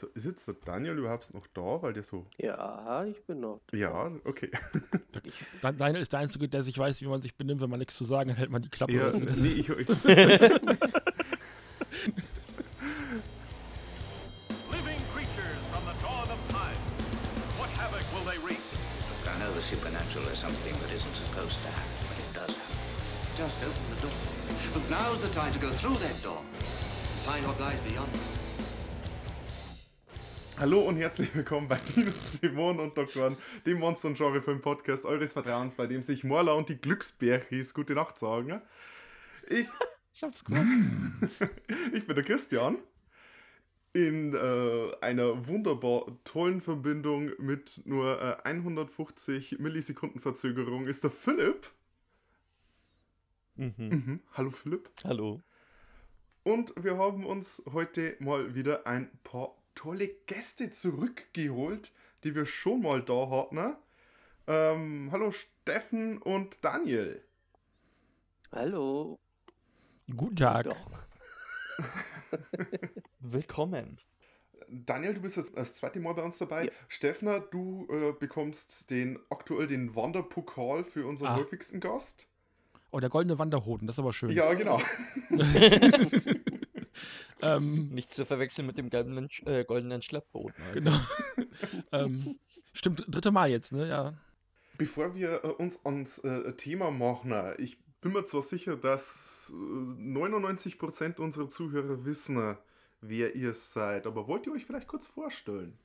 So, ist jetzt der Daniel überhaupt noch da, weil der so. Ja, ich bin noch. Da. Ja, okay. Daniel ist der Einzige, der sich weiß, wie man sich benimmt, wenn man nichts zu sagen hat, hält man die Klappe. Ja, nee, ist- ich, ich, Living creatures from the dawn of time. What havoc will they wreak? I know the supernatural is something that isn't supposed to happen, but it does happen. Just open the door. But now's the time to go through that door. Find what lies beyond. Hallo und herzlich willkommen bei Dinos, Dämonen und Doktoren, dem Monster- und Genrefilm-Podcast eures Vertrauens, bei dem sich Morla und die Glücksbärchis gute Nacht sagen. Ich, Ich hab's gewusst. ich bin der Christian. In äh, einer wunderbar tollen Verbindung mit nur äh, 150 Millisekunden Verzögerung ist der Philipp. Mhm. Mhm. Hallo Philipp. Hallo. Und wir haben uns heute mal wieder ein paar tolle Gäste zurückgeholt, die wir schon mal da hatten. Ähm, hallo Steffen und Daniel. Hallo. Guten Tag. Willkommen. Daniel, du bist jetzt das zweite Mal bei uns dabei. Ja. Steffner, du äh, bekommst den aktuell den Wanderpokal für unseren Ah. häufigsten Gast. Oh, der goldene Wanderhoden, das ist aber schön. Ja, genau. Ähm, Nicht zu verwechseln mit dem goldenen, Sch- äh, goldenen Schleppboot. Also. genau. ähm, stimmt, dritte Mal jetzt, ne? Ja. Bevor wir äh, uns ans äh, Thema machen, ich bin mir zwar sicher, dass äh, 99% unserer Zuhörer wissen, wer ihr seid, aber wollt ihr euch vielleicht kurz vorstellen?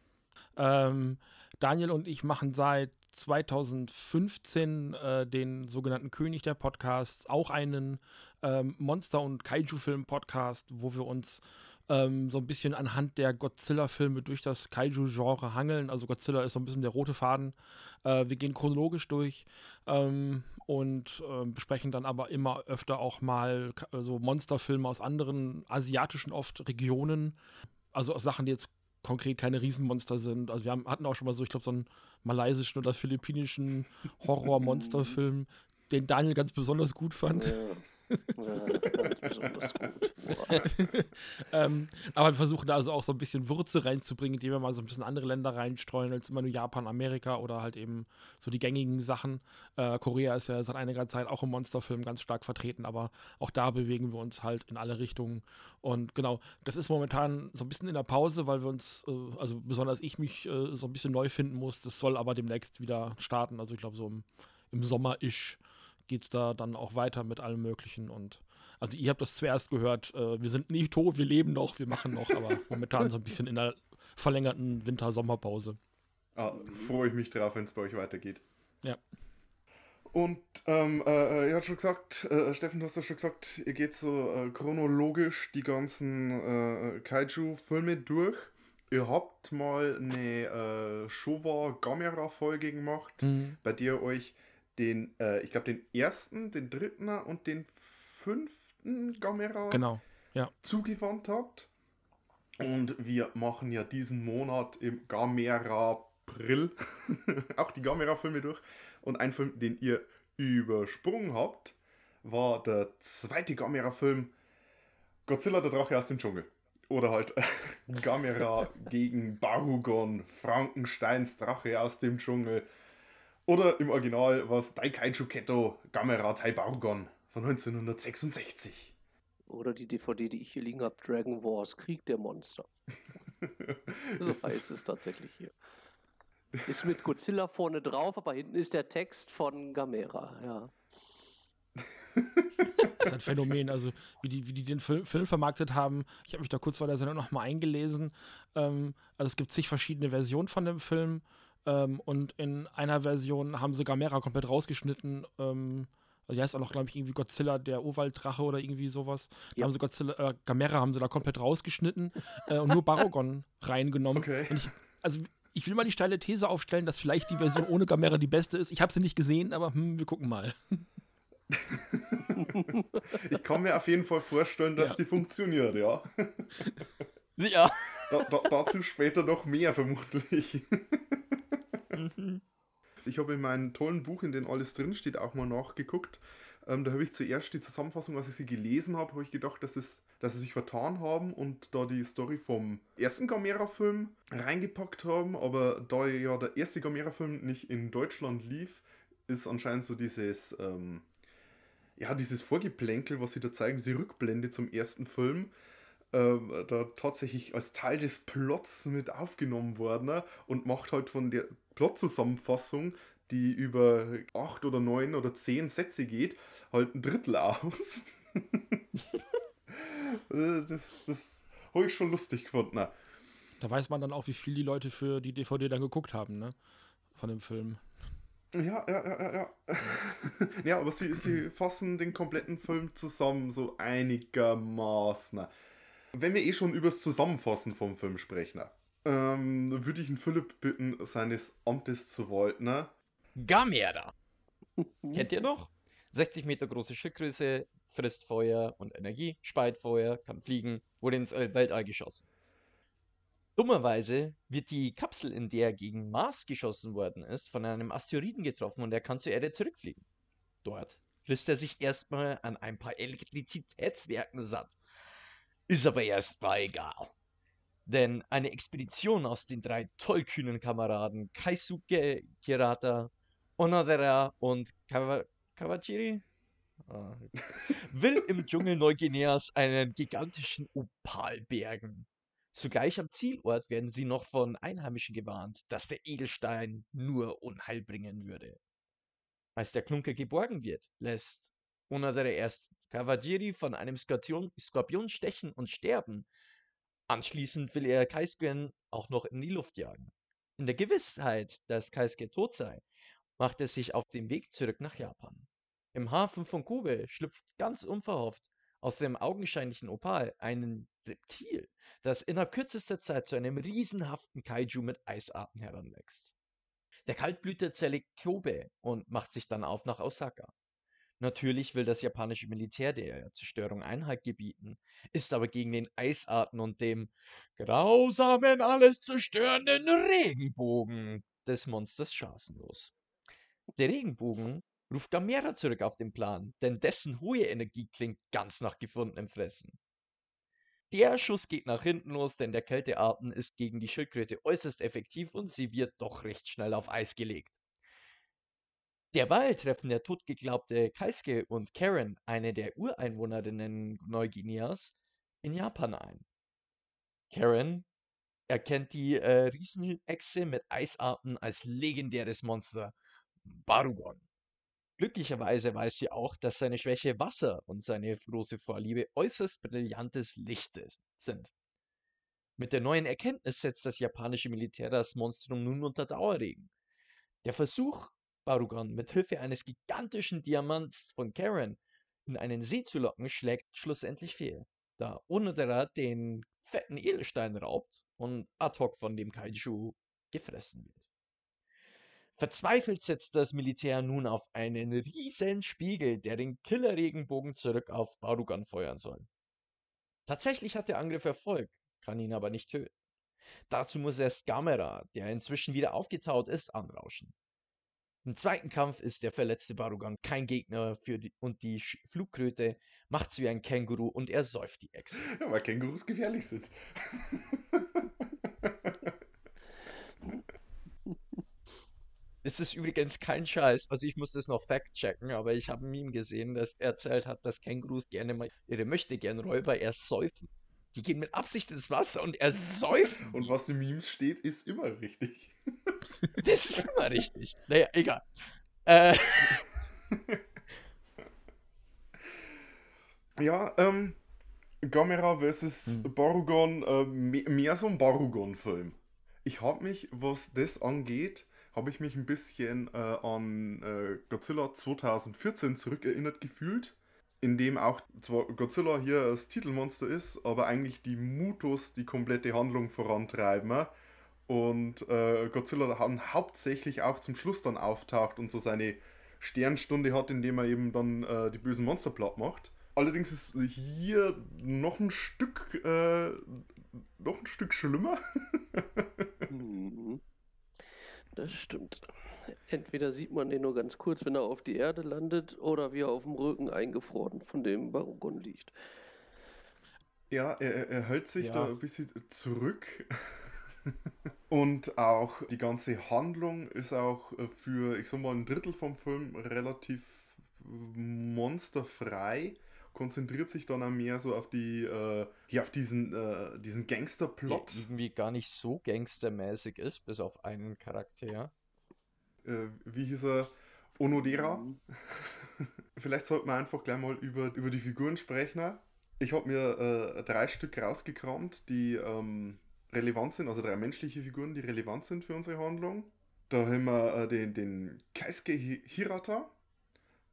Ähm, Daniel und ich machen seit 2015 äh, den sogenannten König der Podcasts, auch einen ähm, Monster- und Kaiju-Film-Podcast, wo wir uns ähm, so ein bisschen anhand der Godzilla-Filme durch das Kaiju-Genre hangeln. Also Godzilla ist so ein bisschen der rote Faden. Äh, wir gehen chronologisch durch ähm, und ähm, besprechen dann aber immer öfter auch mal so Monsterfilme aus anderen asiatischen oft Regionen. Also Sachen, die jetzt konkret keine Riesenmonster sind. Also wir haben, hatten auch schon mal so, ich glaube, so einen malaysischen oder philippinischen Horror-Monsterfilm, den Daniel ganz besonders gut fand. Ja. Boah. ähm, aber wir versuchen da also auch so ein bisschen Würze reinzubringen, indem wir mal so ein bisschen andere Länder reinstreuen als immer nur Japan, Amerika oder halt eben so die gängigen Sachen. Äh, Korea ist ja seit einiger Zeit auch im Monsterfilm ganz stark vertreten, aber auch da bewegen wir uns halt in alle Richtungen. Und genau, das ist momentan so ein bisschen in der Pause, weil wir uns, äh, also besonders ich mich äh, so ein bisschen neu finden muss. Das soll aber demnächst wieder starten. Also ich glaube so im, im Sommer-ish geht es da dann auch weiter mit allem Möglichen und also ihr habt das zuerst gehört, äh, wir sind nicht tot, wir leben noch, wir machen noch, aber momentan so ein bisschen in der verlängerten Winter-Sommerpause. Ah, freue ich mich drauf, wenn es bei euch weitergeht. Ja. Und ähm, äh, ihr habt schon gesagt, äh, Steffen, du hast ja schon gesagt, ihr geht so äh, chronologisch die ganzen äh, Kaiju-Filme durch. Ihr habt mal eine äh, Showa-Gamera-Folge gemacht, Mhm. bei der ihr euch den, äh, ich glaube, den ersten, den dritten und den fünften Gamera Genau. zugewandt habt. Und wir machen ja diesen Monat im Gamera April auch die Gamera-Filme durch. Und ein Film, den ihr übersprungen habt, war der zweite Gamera-Film Godzilla, der Drache aus dem Dschungel. Oder halt Gamera gegen Barugon, Frankensteins Drache aus dem Dschungel. Oder im Original was Daikaiju Ketto Gamera Tai Barugon von 1966. Oder die DVD, die ich hier liegen habe, Dragon Wars, Krieg der Monster. So Das heißt es tatsächlich hier. Ist mit Godzilla vorne drauf, aber hinten ist der Text von Gamera, ja. Das ist ein Phänomen, also wie die, wie die den Film, Film vermarktet haben. Ich habe mich da kurz vor der Sendung nochmal eingelesen. Ähm, also es gibt zig verschiedene Versionen von dem Film ähm, und in einer Version haben sie Gamera komplett rausgeschnitten. Ähm, also die heißt auch noch, glaube ich, irgendwie Godzilla, der Urwalddrache oder irgendwie sowas. Da Ja. haben sie Godzilla, äh, Gamera haben sie da komplett rausgeschnitten äh, und nur Barugon reingenommen. Okay. Und ich, also ich will mal die steile These aufstellen, dass vielleicht die Version ohne Gamera die beste ist. Ich habe sie nicht gesehen, aber hm, wir gucken mal. Ich kann mir auf jeden Fall vorstellen, dass Ja. die funktioniert, ja. Ja. Da, da, dazu später noch mehr vermutlich. Ich habe in meinem tollen Buch, in dem alles drinsteht, auch mal nachgeguckt. Ähm, da habe ich zuerst die Zusammenfassung, als ich sie gelesen habe, habe ich gedacht, dass es dass sie sich vertan haben und da die Story vom ersten Gamera-Film reingepackt haben, aber da ja der erste Gamera-Film nicht in Deutschland lief, ist anscheinend so dieses, ähm, ja, dieses Vorgeplänkel, was sie da zeigen, diese Rückblende zum ersten Film, ähm, da tatsächlich als Teil des Plots mit aufgenommen worden und macht halt von der Plot-Zusammenfassung, die über acht oder neun oder zehn Sätze geht, halt ein Drittel aus. Äh, das das habe ich schon lustig gefunden. ne? Da weiß man dann auch, wie viel die Leute für die DVD dann geguckt haben, ne? Von dem Film. Ja, ja, ja, ja, ja. ja, aber sie, sie fassen den kompletten Film zusammen, so einigermaßen. Wenn wir eh schon übers Zusammenfassen vom Film sprechen, ähm, würde ich den Philipp bitten, seines Amtes zu walten. Ne? Gamera. Kennt ihr noch? 60 Meter große Schildgröße, frisst Feuer und Energie, speit Feuer, kann fliegen, wurde ins Weltall geschossen. Dummerweise wird die Kapsel, in der er gegen Mars geschossen worden ist, von einem Asteroiden getroffen und er kann zur Erde zurückfliegen. Dort frisst er sich erstmal an ein paar Elektrizitätswerken satt. Ist aber erstmal egal. Denn eine Expedition aus den drei tollkühnen Kameraden Kaisuke Hirata, Onodera und Kawa Kawachiri Ah, will im Dschungel Neuguineas einen gigantischen Opal bergen. Zugleich am Zielort werden sie noch von Einheimischen gewarnt, dass der Edelstein nur Unheil bringen würde. Als der Klunker geborgen wird, lässt Onodera erst Kawajiri von einem Skorpion, Skorpion stechen und sterben. Anschließend will er Kaisuken auch noch in die Luft jagen. In der Gewissheit, dass Kaisuke tot sei, macht er sich auf den Weg zurück nach Japan. Im Hafen von Kobe schlüpft ganz unverhofft aus dem augenscheinlichen Opal ein Reptil, das innerhalb kürzester Zeit zu einem riesenhaften Kaiju mit Eisarten heranwächst. Der Kaltblüter zerlegt Kobe und macht sich dann auf nach Osaka. Natürlich will das japanische Militär der Zerstörung Einhalt gebieten, ist aber gegen den Eisarten und dem grausamen, alles zerstörenden Regenbogen des Monsters chancenlos. Der Regenbogen ruft Gamera zurück auf den Plan, denn dessen hohe Energie klingt ganz nach gefundenem Fressen. Der Schuss geht nach hinten los, denn der Kälteatem ist gegen die Schildkröte äußerst effektiv und sie wird doch recht schnell auf Eis gelegt. Derweil treffen der totgeglaubte Kaisuke und Karen, eine der Ureinwohnerinnen Neuguineas, in Japan ein. Karen erkennt die äh, Riesenechse mit Eisarten als legendäres Monster Barugon. Glücklicherweise weiß sie auch, dass seine Schwäche Wasser und seine große Vorliebe äußerst brillantes Licht sind. Mit der neuen Erkenntnis setzt das japanische Militär das Monstrum nun unter Dauerregen. Der Versuch, Barugon mit Hilfe eines gigantischen Diamants von Karen in einen See zu locken, schlägt schlussendlich fehl, da Onodera den fetten Edelstein raubt und ad hoc von dem Kaiju gefressen wird. Verzweifelt setzt das Militär nun auf einen riesen Spiegel, der den Killer-Regenbogen zurück auf Barugan feuern soll. Tatsächlich hat der Angriff Erfolg, kann ihn aber nicht töten. Dazu muss erst Gamera, der inzwischen wieder aufgetaut ist, anrauschen. Im zweiten Kampf ist der verletzte Barugan kein Gegner für die, und die Flugkröte macht's wie ein Känguru und er säuft die Echse. Ja, weil Kängurus gefährlich sind. Es ist übrigens kein Scheiß. Also ich muss das noch fact-checken, aber ich habe ein Meme gesehen, das erzählt hat, dass Kängurus gerne mal ihre Möchtegern-Räuber erst säufen. Die gehen mit Absicht ins Wasser und ersäufen. Und was in Memes steht, ist immer richtig. Das ist immer richtig. Naja, egal. Äh, Ja, ähm, Gamera vs. Hm. Barugon, äh, me- mehr so ein Barugon-Film. Ich habe mich, was das angeht, habe ich mich ein bisschen äh, an äh, Godzilla 2014 zurückerinnert gefühlt, in dem auch zwar Godzilla hier das Titelmonster ist, aber eigentlich die Mutos die komplette Handlung vorantreiben. Und äh, Godzilla dann hauptsächlich auch zum Schluss dann auftaucht und so seine Sternstunde hat, indem er eben dann äh, die bösen Monster platt macht. Allerdings ist hier noch ein Stück, äh, noch ein Stück schlimmer. Mhm. Das stimmt. Entweder sieht man den nur ganz kurz, wenn er auf die Erde landet, oder wie er auf dem Rücken eingefroren von dem Barugon liegt. Ja, er, er- hält sich Ja. da ein bisschen zurück. Und auch die ganze Handlung ist auch äh, für, ich sag mal, ein Drittel vom Film relativ monsterfrei. Konzentriert sich dann auch mehr so auf die, äh, ja, auf diesen, äh, diesen Der Gangsterplot. irgendwie gar nicht so gangstermäßig ist, bis auf einen Charakter. Äh, wie hieß er? Onodera. Vielleicht sollten wir einfach gleich mal über, über die Figuren sprechen. Ich habe mir äh, drei Stück rausgekramt, die ähm, relevant sind, also drei menschliche Figuren, die relevant sind für unsere Handlung. Da haben wir äh, den, den Keisuke Hi- Hirata,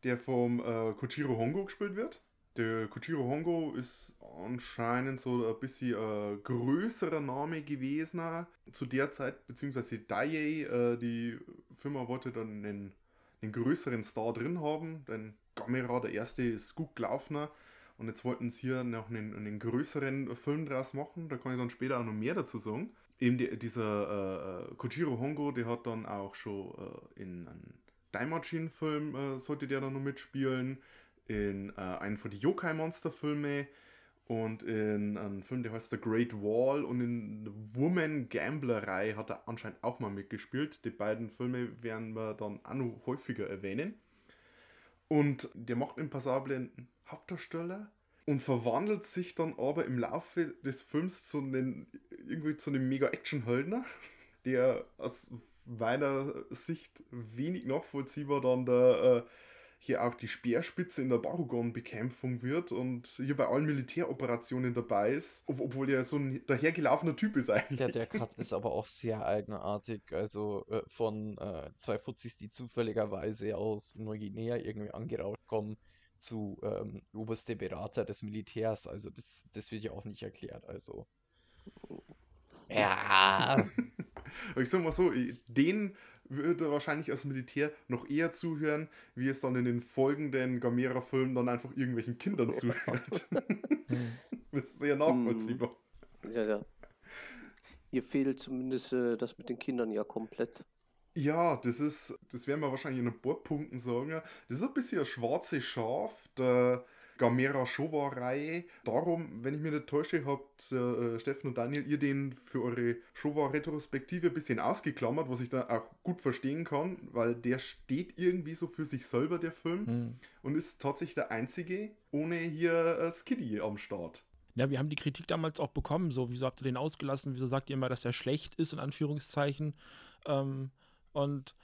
der vom äh, Koichiro Hongo gespielt wird. Der Koichiro Hongo ist anscheinend so ein bisschen äh, größerer Name gewesen zu der Zeit, beziehungsweise Daiei, äh, die Firma wollte dann einen, einen größeren Star drin haben, denn Gamera, der erste, ist gut gelaufen. Und jetzt wollten sie hier noch einen, einen größeren Film draus machen, da kann ich dann später auch noch mehr dazu sagen. Eben die, dieser äh, Koichiro Hongo, der hat dann auch schon äh, in einem Daimajin-Film äh, sollte der dann noch mitspielen, in äh, einem von den Yokai-Monster-Filme und in einem Film, der heißt The Great Wall und in der Woman Gamblerei hat er anscheinend auch mal mitgespielt. Die beiden Filme werden wir dann auch noch häufiger erwähnen. Und der macht einen passablen Hauptdarsteller und verwandelt sich dann aber im Laufe des Films zu einem, irgendwie zu einem Mega-Action-Höldner, der aus meiner Sicht wenig nachvollziehbar dann da äh, hier auch die Speerspitze in der Barugon-Bekämpfung wird und hier bei allen Militäroperationen dabei ist, ob, obwohl er so ein dahergelaufener Typ ist eigentlich. Der, der Cut ist aber auch sehr eigenartig. Also äh, von äh, zwei Fuzis, die zufälligerweise aus Neuguinea irgendwie angerauscht kommen, zu ähm, oberste Berater des Militärs. Also das, das wird ja auch nicht erklärt. Also. Ja. Aber ich sag mal so, den würde wahrscheinlich als Militär noch eher zuhören, wie es dann in den folgenden Gamera-Filmen dann einfach irgendwelchen Kindern zuhört. das ist sehr nachvollziehbar. Ja, ja. Hier fehlt zumindest äh, das mit den Kindern ja komplett. Ja, das ist, das werden wir wahrscheinlich in ein paar Punkten sagen. Das ist ein bisschen ein schwarzes Schaf der Gamera Showa-Reihe. Darum, wenn ich mich nicht täusche, habt äh, Steffen und Daniel ihr den für eure Showa-Retrospektive ein bisschen ausgeklammert, was ich da auch gut verstehen kann, weil der steht irgendwie so für sich selber, der Film, Hm. und ist tatsächlich der einzige ohne hier äh, Skiddy am Start. Ja, wir haben die Kritik damals auch bekommen, so, wieso habt ihr den ausgelassen, wieso sagt ihr immer, dass er schlecht ist, in Anführungszeichen. Ähm, und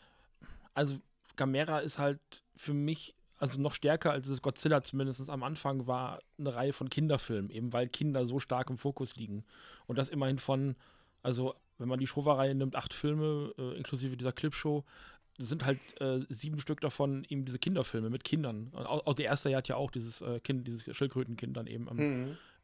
also Gamera ist halt für mich, also noch stärker als es Godzilla zumindest am Anfang war, eine Reihe von Kinderfilmen, eben weil Kinder so stark im Fokus liegen. Und das immerhin von, also wenn man die Showa-Reihe nimmt, acht Filme, äh, inklusive dieser Clipshow, sind halt äh, sieben Stück davon eben diese Kinderfilme mit Kindern. Auch, auch der erste hat ja auch dieses äh, Kind, dieses Schildkrötenkind dann eben am,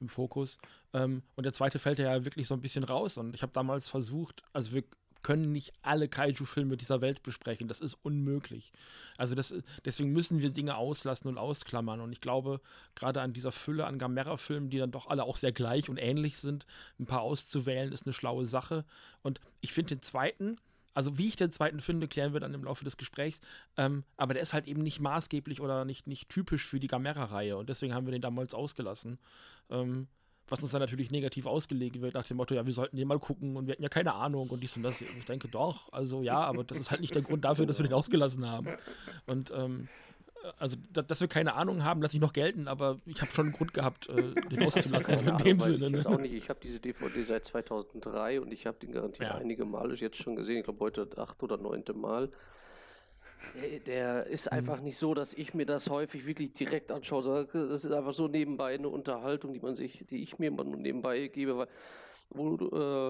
im Fokus. Ähm, und der zweite fällt ja wirklich so ein bisschen raus. Und ich habe damals versucht, also wir können nicht alle Kaiju-Filme dieser Welt besprechen. Das ist unmöglich. Also das, deswegen müssen wir Dinge auslassen und ausklammern. Und ich glaube, gerade an dieser Fülle an Gamera-Filmen, die dann doch alle auch sehr gleich und ähnlich sind, ein paar auszuwählen, ist eine schlaue Sache. Und ich finde den zweiten, also wie ich den zweiten finde, klären wir dann im Laufe des Gesprächs. Ähm, aber der ist halt eben nicht maßgeblich oder nicht, nicht typisch für die Gamera-Reihe. Und deswegen haben wir den damals ausgelassen. Ähm, was uns dann natürlich negativ ausgelegt wird, nach dem Motto, ja, wir sollten den mal gucken und wir hatten ja keine Ahnung und dies und das. Ich denke doch, also ja, aber das ist halt nicht der Grund dafür, dass wir den ausgelassen haben. Und ähm, also, da, dass wir keine Ahnung haben, lasse ich noch gelten, aber ich habe schon einen Grund gehabt, äh, den auszulassen. In Ahnung, dem weiß Sinne. ich Ne? auch nicht. Ich habe diese DVD seit 2003 und ich habe den garantiert Ja. einige Male jetzt schon gesehen. Ich glaube heute das acht oder neunte Mal. Der, der ist Mhm. einfach nicht so, dass ich mir das häufig wirklich direkt anschaue. Das ist einfach so nebenbei eine Unterhaltung, die man sich, die ich mir immer nur nebenbei gebe, weil wo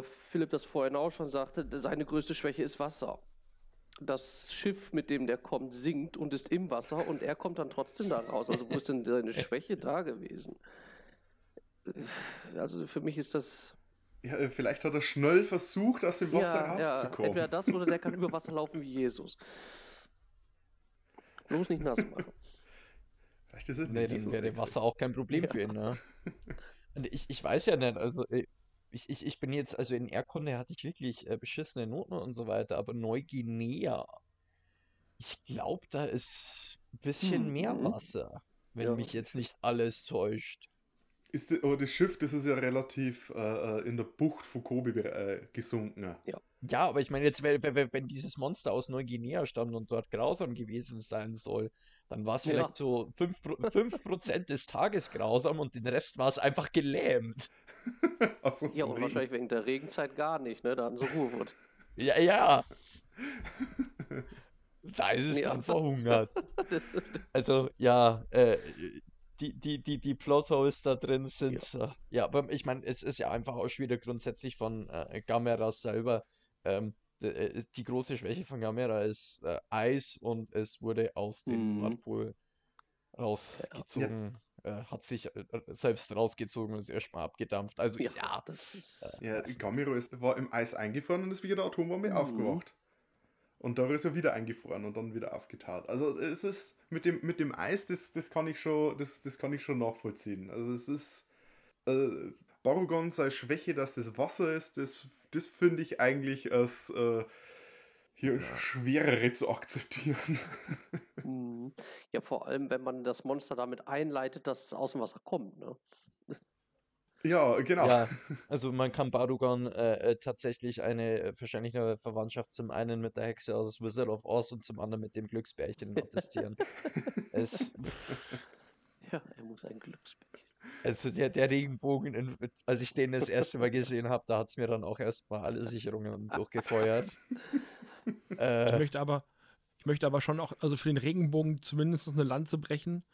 äh, Philipp das vorhin auch schon sagte, seine größte Schwäche ist Wasser. Das Schiff, mit dem der kommt, sinkt und ist im Wasser und er kommt dann trotzdem da raus. Also wo ist denn seine Schwäche da gewesen? Also für mich ist das Ja, äh, vielleicht hat er schnell versucht, aus dem Wasser ja, ja, rauszukommen. entweder das oder der kann über Wasser laufen wie Jesus. Bloß nicht nass machen. vielleicht ist es Nee, nicht dann wäre. Wasser auch kein Problem für ihn, ne? Und ich, ich weiß ja nicht, also äh, ich, ich, ich bin jetzt, also in Erdkunde hatte ich wirklich äh, beschissene Noten und so weiter, aber Neuguinea, ich glaube, da ist ein bisschen mehr Mhm. Wasser, wenn Ja. mich jetzt nicht alles täuscht. Ist, die- aber das Schiff, das ist ja relativ äh, äh, in der Bucht von Kobe äh, gesunken. Ja, aber ich meine, jetzt, wenn, wenn, wenn dieses Monster aus Neuguinea stammt und dort grausam gewesen sein soll, dann war es Ja. vielleicht so 5%, 5 des Tages grausam und den Rest war es einfach gelähmt. Also Ja, und Regen. wahrscheinlich wegen der Regenzeit gar nicht, ne? Da hatten sie Ruhe wird. Ja, ja. Da ist es Ja. dann verhungert. Also, ja, äh, die, die, die, die Plotholes da drin sind, äh, ja, aber ich meine, es ist ja einfach auch wieder grundsätzlich von äh, Gamera selber. Ähm, d- äh, die große Schwäche von Gamera ist äh, Eis und es wurde aus dem Mhm. Nordpol rausgezogen, äh, hat sich äh, selbst rausgezogen und ist erstmal abgedampft. Also, ja, Ja, das ist. Ja, Gamero ist, war im Eis eingefroren und ist wie der Atombombe Mhm. aufgewacht. Und da ist er wieder eingefroren und dann wieder aufgetaut. Also es ist mit dem, mit dem Eis, das, das kann ich schon, das, das kann ich schon nachvollziehen. Also es ist äh, Barugon sei Schwäche, dass das Wasser ist, das, das finde ich eigentlich als äh, hier schwerere zu akzeptieren. Mhm. Ja, vor allem, wenn man das Monster damit einleitet, dass es aus dem Wasser kommt, ne? ja, genau. Ja, also man kann Barugon äh, äh, tatsächlich eine äh, wahrscheinlich eine Verwandtschaft zum einen mit der Hexe aus Wizard of Oz und zum anderen mit dem Glücksbärchen attestieren. es, Ja, er muss ein Glücksbär sein. Also der, der Regenbogen, als ich den das erste Mal gesehen habe, da hat es mir dann auch erstmal alle Sicherungen durchgefeuert. Ich Äh, möchte aber, ich möchte aber schon auch, also für den Regenbogen zumindest eine Lanze brechen.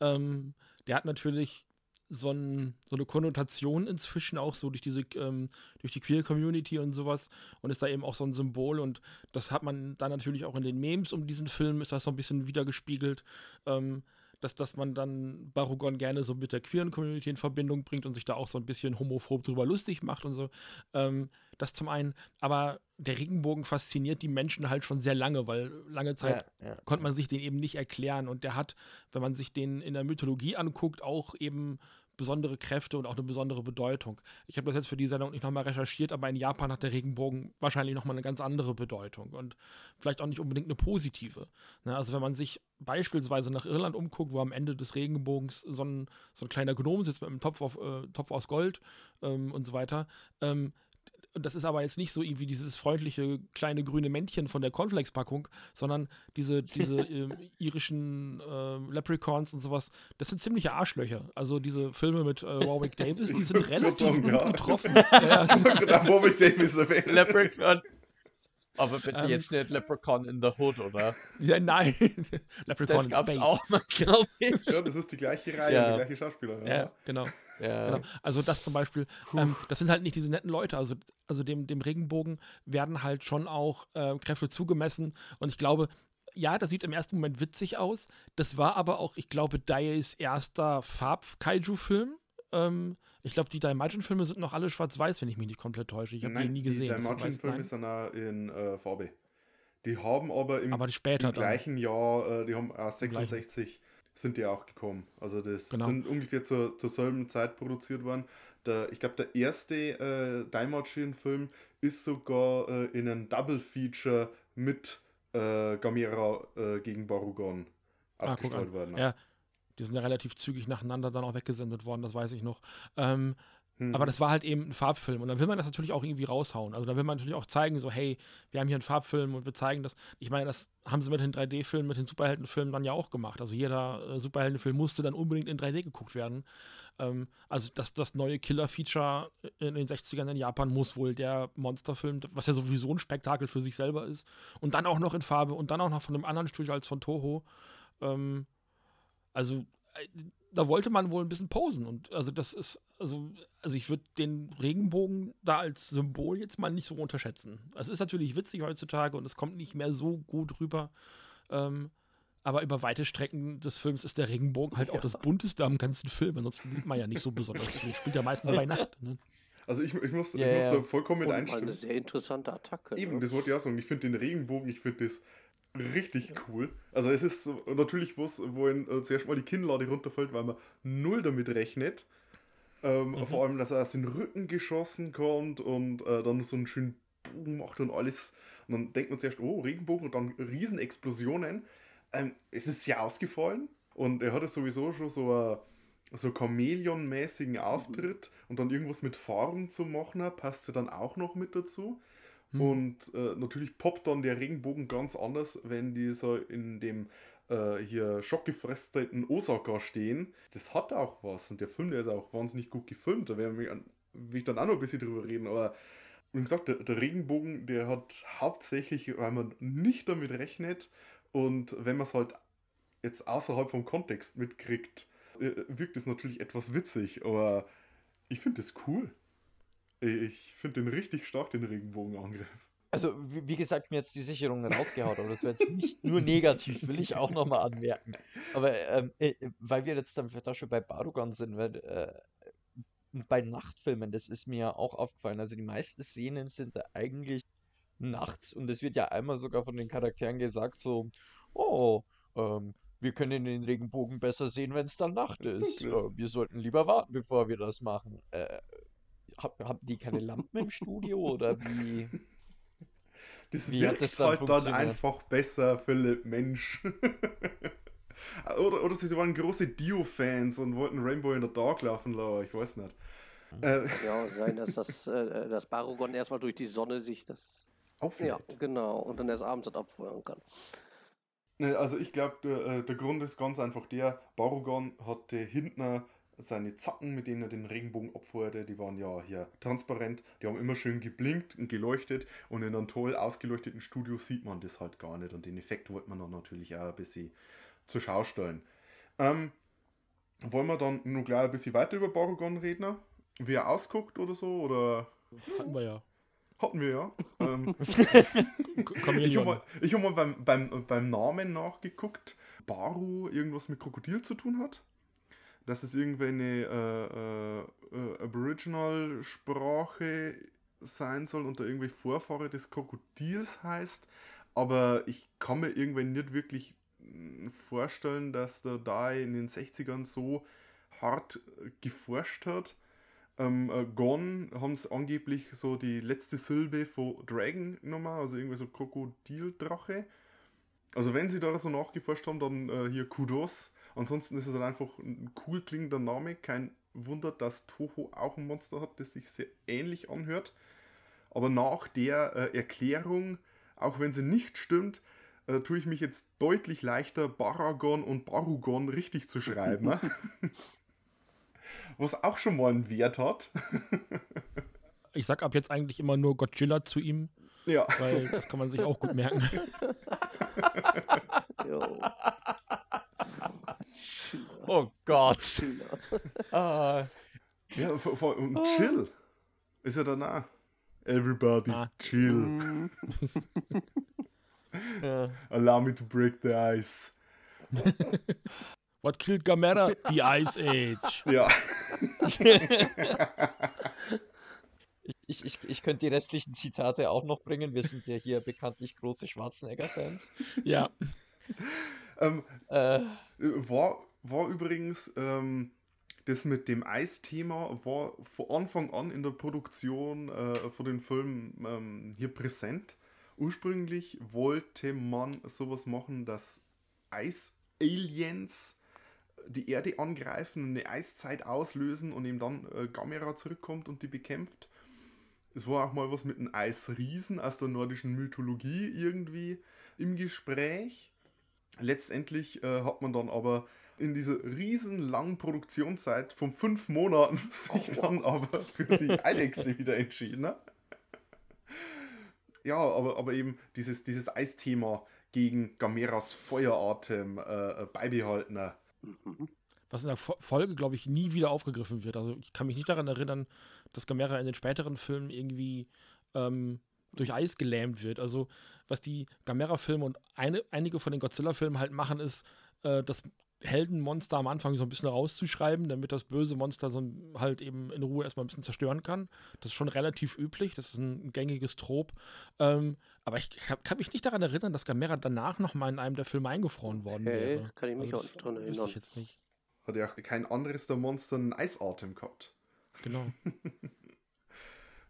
Ähm, der hat natürlich so, ein, so eine Konnotation inzwischen auch so durch diese, ähm, durch die Queer Community und sowas und ist da eben auch so ein Symbol und das hat man dann natürlich auch in den Memes um diesen Film ist das so ein bisschen wiedergespiegelt, ähm, dass, dass man dann Barugon gerne so mit der queeren Community in Verbindung bringt und sich da auch so ein bisschen homophob drüber lustig macht und so. Ähm, das zum einen, aber der Regenbogen fasziniert die Menschen halt schon sehr lange, weil lange Zeit ja, ja. konnte man sich den eben nicht erklären. Und der hat, wenn man sich den in der Mythologie anguckt, auch eben besondere Kräfte und auch eine besondere Bedeutung. Ich habe das jetzt für die Sendung nicht nochmal recherchiert, aber in Japan hat der Regenbogen wahrscheinlich nochmal eine ganz andere Bedeutung und vielleicht auch nicht unbedingt eine positive. Ne, also wenn man sich beispielsweise nach Irland umguckt, wo am Ende des Regenbogens so ein, so ein kleiner Gnom sitzt mit einem Topf, auf, äh, Topf aus Gold ähm, und so weiter, ähm, und das ist aber jetzt nicht so irgendwie dieses freundliche kleine grüne Männchen von der Cornflakes-Packung, sondern diese, diese ähm, irischen äh, Leprechauns und sowas, das sind ziemliche Arschlöcher. Also diese Filme mit äh, Warwick Davis, die sind relativ sagen, gut ja. getroffen. Warwick Davis erwähnt. Leprechaun. Aber bitte Ähm, jetzt nicht Leprechaun in the Hood, oder? ja, nein. Leprechaun Das in gab's Space. auch mal, glaube ich. Ja, das ist die gleiche Reihe, Ja. die gleiche Schauspieler. Ja, genau. Ja. Genau. Also das zum Beispiel, ähm, das sind halt nicht diese netten Leute. Also, also dem, dem Regenbogen werden halt schon auch äh, Kräfte zugemessen. Und ich glaube, ja, das sieht im ersten Moment witzig aus. Das war aber auch, ich glaube, Daies erster Farb-Kaiju-Film. Ähm, ich glaube, die Daimajin-Filme sind noch alle schwarz-weiß, wenn ich mich nicht komplett täusche. Ich habe die nie gesehen. Margin-Film nein. ist dann auch in äh, Farbe. Die haben aber im, Aber später im gleichen Jahr, äh, die haben auch 66, sind die auch gekommen. Also das Genau. sind ungefähr zur, zur selben Zeit produziert worden. Der, ich glaube, der erste äh, Daimajin-Film ist sogar äh, in einem Double-Feature mit äh, Gamera äh, gegen Barugon Ah, ausgestrahlt an. worden. Ja, die sind ja relativ zügig nacheinander dann auch weggesendet worden, das weiß ich noch. Ähm, Hm. Aber das war halt eben ein Farbfilm. Und dann will man das natürlich auch irgendwie raushauen. Also da will man natürlich auch zeigen, so, hey, wir haben hier einen Farbfilm und wir zeigen das. Ich meine, das haben sie mit den 3D-Filmen, mit den Superheldenfilmen dann ja auch gemacht. Also jeder äh, Superheldenfilm musste dann unbedingt in 3D geguckt werden. Ähm, also das, das neue Killer-Feature in den 60ern in Japan muss wohl der Monsterfilm, was ja sowieso ein Spektakel für sich selber ist. Und dann auch noch in Farbe und dann auch noch von einem anderen Studio als von Toho. Ähm, also äh, da wollte man wohl ein bisschen posen und also das ist also also ich würde den Regenbogen da als Symbol jetzt mal nicht so unterschätzen. Es ist natürlich witzig heutzutage und es kommt nicht mehr so gut rüber. Ähm, aber über weite Strecken des Films ist der Regenbogen halt auch das bunteste am ganzen Film. Ansonsten sieht man ja nicht so besonders viel. Spielt ja meistens bei Nacht. Ne? Also ich, ich muss, Ja, ich muss ja. da vollkommen mit einstimmen. eine sehr interessante Attacke. Eben, ne? das wollte ich auch sagen. Ich finde den Regenbogen, ich finde das richtig cool. Also es ist natürlich was, wo ihn äh, zuerst mal die Kinnlade runterfällt, weil man null damit rechnet. Ähm, Mhm. Vor allem, dass er aus den Rücken geschossen kommt und äh, dann so einen schönen Bogen macht und alles. Und dann denkt man zuerst, oh, Regenbogen und dann Riesenexplosionen. Ähm, es ist sehr ausgefallen und er hatte sowieso schon so ein so Chamäleon-mäßigen Auftritt und dann irgendwas mit Farben zu machen, passt sie dann auch noch mit dazu. Hm. Und äh, natürlich poppt dann der Regenbogen ganz anders, wenn die so in dem äh, hier schockgefressten Osaka stehen. Das hat auch was. Und der Film, der ist auch wahnsinnig gut gefilmt. Da werden wir will ich dann auch noch ein bisschen drüber reden. Aber wie gesagt, der, der Regenbogen, der hat hauptsächlich, weil man nicht damit rechnet und wenn man es halt jetzt außerhalb vom Kontext mitkriegt, äh, wirkt es natürlich etwas witzig. Aber ich finde das cool. Ich finde den richtig stark, den Regenbogenangriff. Also, wie, wie gesagt, mir jetzt die Sicherungen rausgehauen, aber das wäre jetzt nicht nur negativ, will ich auch nochmal anmerken. Aber ähm, äh, weil wir jetzt dann vielleicht auch schon bei Barugan sind, weil, äh, bei Nachtfilmen, das ist mir auch aufgefallen. Also die meisten Szenen sind da eigentlich nachts und es wird ja einmal sogar von den Charakteren gesagt, so, oh, ähm, wir können den Regenbogen besser sehen, wenn es dann Nacht ist. ist. Äh, wir sollten lieber warten, bevor wir das machen. Äh, hab, haben die keine Lampen im Studio oder wie? Das Wie hat wirkt das dann halt dann einfach besser, Philipp, Mensch. oder, oder sie waren große Dio-Fans und wollten Rainbow in the Dark laufen lassen, ich weiß nicht. Äh, Kann ja auch sein, dass das, äh, das Barugon erstmal durch die Sonne sich das. Ja, auflädt. genau. Und dann erst abends das abfeuern kann. Also ich glaube, der, äh, der Grund ist ganz einfach der, Barugon hatte hinten seine Zacken, mit denen er den Regenbogen abfeuerte, die waren ja hier transparent, die haben immer schön geblinkt und geleuchtet und in einem toll ausgeleuchteten Studio sieht man das halt gar nicht und den Effekt wollte man dann natürlich auch ein bisschen zur Schau stellen. Ähm, wollen wir dann nur gleich ein bisschen weiter über Barugon reden? Wie er ausguckt oder so? Oder Hatten wir ja. hatten wir ja. ähm, ich habe mal, ich hab mal beim, beim, beim Namen nachgeguckt, Baru irgendwas mit Krokodil zu tun hat. Dass es irgendwie eine äh, äh, äh, Aboriginal-Sprache sein soll und da irgendwie Vorfahre des Krokodils heißt. Aber ich kann mir irgendwie nicht wirklich mm, vorstellen, dass der da in den 60ern so hart geforscht hat. Ähm, äh, Gon haben es angeblich so die letzte Silbe von Dragon genommen, also irgendwie so Krokodildrache. Also wenn sie da so nachgeforscht haben, dann äh, hier Kudos. Ansonsten ist es dann einfach ein cool klingender Name. Kein Wunder, dass Toho auch ein Monster hat, das sich sehr ähnlich anhört. Aber nach der äh, Erklärung, auch wenn sie nicht stimmt, äh, tue ich mich jetzt deutlich leichter, Baragon und Barugon richtig zu schreiben. ne? Was auch schon mal einen Wert hat. Ich sag ab jetzt eigentlich immer nur Godzilla zu ihm, ja. weil das kann man sich auch gut merken. Jo. Oh Gott. Schiller. Ah, Ja, vor, vor, und chill. Ist ja danach. Everybody Ah. chill. ja. Allow me to break the ice. What killed Gamera? The Ice Age. Ja. Ich, ich, ich könnte die restlichen Zitate auch noch bringen. Wir sind ja hier bekanntlich große Schwarzenegger-Fans. Ja, ähm, Äh, war, war übrigens ähm, das mit dem Eisthema war von Anfang an in der Produktion äh, von den Filmen ähm, hier präsent. Ursprünglich wollte man sowas machen, dass Eis-Aliens die Erde angreifen und eine Eiszeit auslösen und eben dann äh, Gamera zurückkommt und die bekämpft. Es war auch mal was mit einem Eisriesen aus der nordischen Mythologie irgendwie im Gespräch. Letztendlich äh, hat man dann aber in dieser riesen langen Produktionszeit von fünf Monaten sich dann aber für die Alexe wieder entschieden. Ne? Ja, aber, aber eben dieses, dieses Eisthema gegen Gameras Feueratem äh, äh, beibehalten. was in der Fo- Folge, glaube ich, nie wieder aufgegriffen wird. Also ich kann mich nicht daran erinnern, dass Gamera in den späteren Filmen irgendwie ähm, durch Eis gelähmt wird. Also was die Gamera-Filme und eine, einige von den Godzilla-Filmen halt machen, ist, äh, das Heldenmonster am Anfang so ein bisschen rauszuschreiben, damit das böse Monster so halt eben in Ruhe erstmal ein bisschen zerstören kann. Das ist schon relativ üblich, das ist ein gängiges Trop. Ähm, aber ich hab, kann mich nicht daran erinnern, dass Gamera danach nochmal in einem der Filme eingefroren worden Okay, wäre. kann ich mich Also auch nicht dran wüsste erinnern. Ich jetzt nicht. Hat ja auch kein anderes der Monster einen Eisatem gehabt. Genau.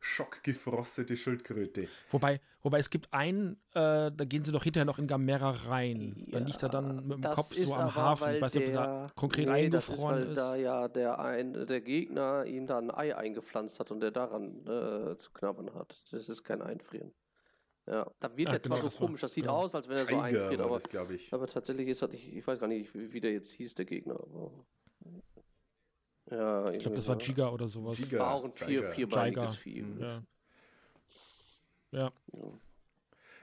schockgefrostete Schildkröte. Wobei, wobei es gibt einen, äh, da gehen sie doch hinterher noch in Gamera rein. da liegt er dann mit dem Kopf so am Hafen. weil Ich weiß nicht, ob er der- da konkret nee, das ist, eingefroren weil ist. da ja der, ein, der Gegner ihm da ein Ei eingepflanzt hat und der daran äh, zu knabbern hat. Das ist kein Einfrieren. Ja, da wird Ah, jetzt genau, zwar so komisch, das sieht genau. aus, als wenn er so Tiger einfriert, aber, das, glaube ich. aber tatsächlich ist das nicht, ich weiß gar nicht, wie, wie der jetzt hieß, der Gegner. Aber, ja, ich glaube, das war Giga oder sowas. Giga. War auch ein vier, vierbeiniges Tiger. Vieh. Mhm. Ja. Ja.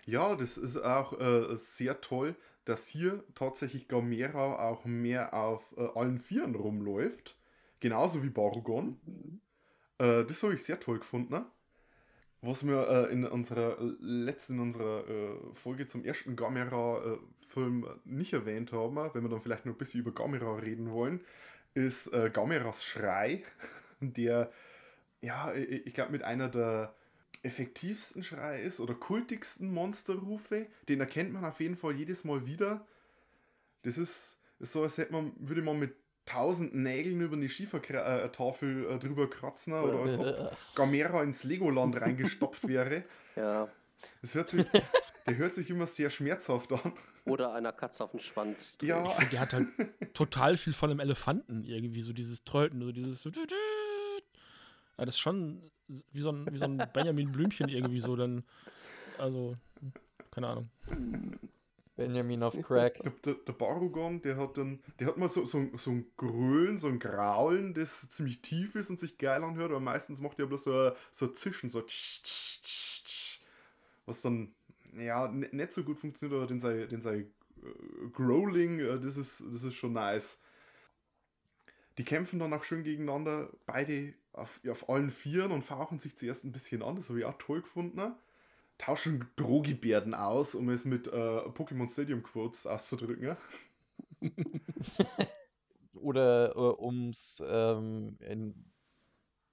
Ja, das ist auch äh, sehr toll, dass hier tatsächlich Gamera auch mehr auf äh, allen Vieren rumläuft. Genauso wie Barugon. Äh, das habe ich sehr toll gefunden. Ne? Was wir äh, in unserer äh, letzten, in unserer äh, Folge zum ersten Gamera-Film nicht erwähnt haben, wenn wir dann vielleicht noch ein bisschen über Gamera reden wollen, ist äh, Gameras Schrei, der, ja, ich, glaube, mit einer der effektivsten Schrei ist oder kultigsten Monsterrufe. Den erkennt man auf jeden Fall jedes Mal wieder. Das ist, ist so, als hätte man, würde man mit tausend Nägeln über eine Schiefertafel äh, drüber kratzen oder als ob Gamera ins Legoland reingestopft wäre. Ja, Das hört sich, der hört sich immer sehr schmerzhaft an. oder einer Katze auf den Schwanz. drehen. Ja, Die hat halt total viel von einem Elefanten irgendwie, so dieses Tröten, so dieses. Ja, das ist schon wie so ein, wie so ein Benjamin Blümchen irgendwie so, dann. Also, keine Ahnung. Benjamin auf Crack. der, der, der Barugon, der hat dann, der hat mal so, so, so ein Grölen, so ein Graulen, das ziemlich tief ist und sich geil anhört, aber meistens macht er bloß so, ein- so Zischen, so tsch, tsch, tsch, tsch, was dann, ja, nicht so gut funktioniert, aber den sei, den sei äh, Growling, äh, das ist, das ist schon nice. Die kämpfen dann auch schön gegeneinander, beide auf, auf allen Vieren und fauchen sich zuerst ein bisschen an, das habe ich auch toll gefunden. ne? Tauschen Drohgebärden aus, um es mit äh, Pokémon Stadium Quotes auszudrücken. Ja? Oder äh, ums ähm, in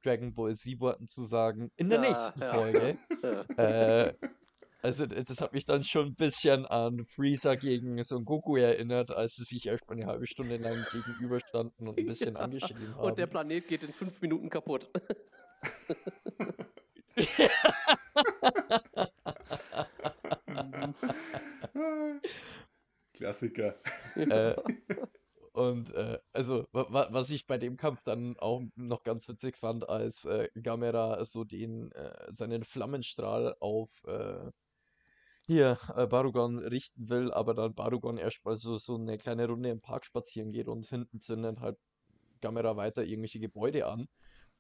Dragon Ball Z-Worten zu sagen, in der Ja, nächsten ja. Folge. Äh, also das hat mich dann schon ein bisschen an Freezer gegen Son Goku erinnert, als sie sich erst mal eine halbe Stunde lang gegenüberstanden und ein bisschen angeschrieben haben. Und der Planet geht in fünf Minuten kaputt. Klassiker. äh, und äh, also, wa wa was ich bei dem Kampf dann auch noch ganz witzig fand, als äh, Gamera so den äh, seinen Flammenstrahl auf äh, hier äh, Barugon richten will, aber dann Barugon erstmal so, so eine kleine Runde im Park spazieren geht und hinten zündet halt Gamera weiter irgendwelche Gebäude an.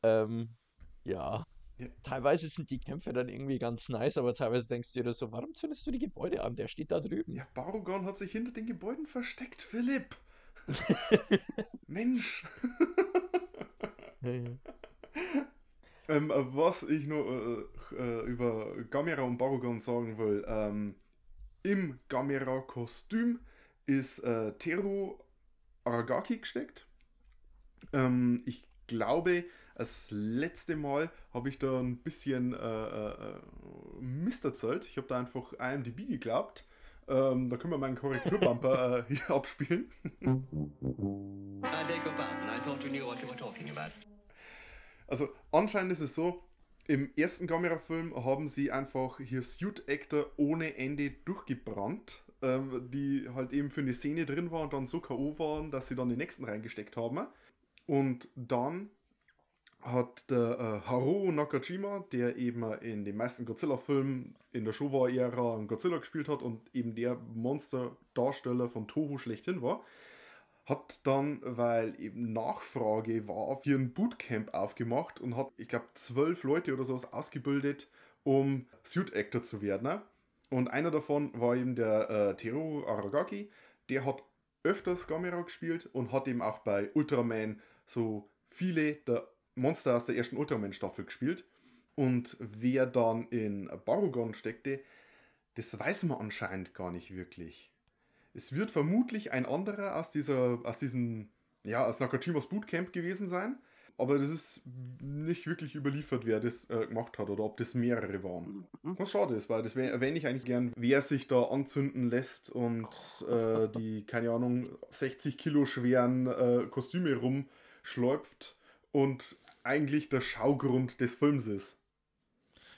Ähm, ja. Ja. Teilweise sind die Kämpfe dann irgendwie ganz nice, aber teilweise denkst du dir so, warum zündest du die Gebäude an? Der steht da drüben. Ja, Barugon hat sich hinter den Gebäuden versteckt, Philipp. Mensch. Ähm, äh, was ich nur äh, äh, über Gamera und Barugon sagen will, ähm, im Gamera-Kostüm ist äh, Teru Aragaki gesteckt. Ähm, ich glaube, das letzte Mal habe ich da ein bisschen äh, äh, Mist erzählt. Ich habe da einfach IMDb geglaubt. Ähm, da können wir meinen Korrekturbumper äh, hier abspielen. I beg your pardon. I thought you knew what you were talking about. Also anscheinend ist es so, im ersten Gamera-Film haben sie einfach hier Suit-Actor ohne Ende durchgebrannt, ähm, die halt eben für eine Szene drin waren und dann so K.O. waren, dass sie dann den nächsten reingesteckt haben. Und dann hat der äh, Haruo Nakajima, der eben in den meisten Godzilla-Filmen in der Showa-Ära Godzilla gespielt hat und eben der Monsterdarsteller von Toho schlechthin war, hat dann, weil eben Nachfrage war, für ein Bootcamp aufgemacht und hat, ich glaube, zwölf Leute oder sowas ausgebildet, um Suit Actor zu werden. Ne? Und einer davon war eben der äh, Teru Aragaki, der hat öfters Gamera gespielt und hat eben auch bei Ultraman so viele der Monster aus der ersten Ultraman-Staffel gespielt. Und wer dann in Barugon steckte, das weiß man anscheinend gar nicht wirklich. Es wird vermutlich ein anderer aus dieser, aus diesem, ja, aus Nakajimas Bootcamp gewesen sein. Aber das ist nicht wirklich überliefert, wer das äh, gemacht hat oder ob das mehrere waren. Was schade ist, weil das erwähne ich eigentlich gern, wer sich da anzünden lässt und äh, die, keine Ahnung, 60 Kilo schweren äh, Kostüme rumschläuft und eigentlich der Schaugrund des Films ist.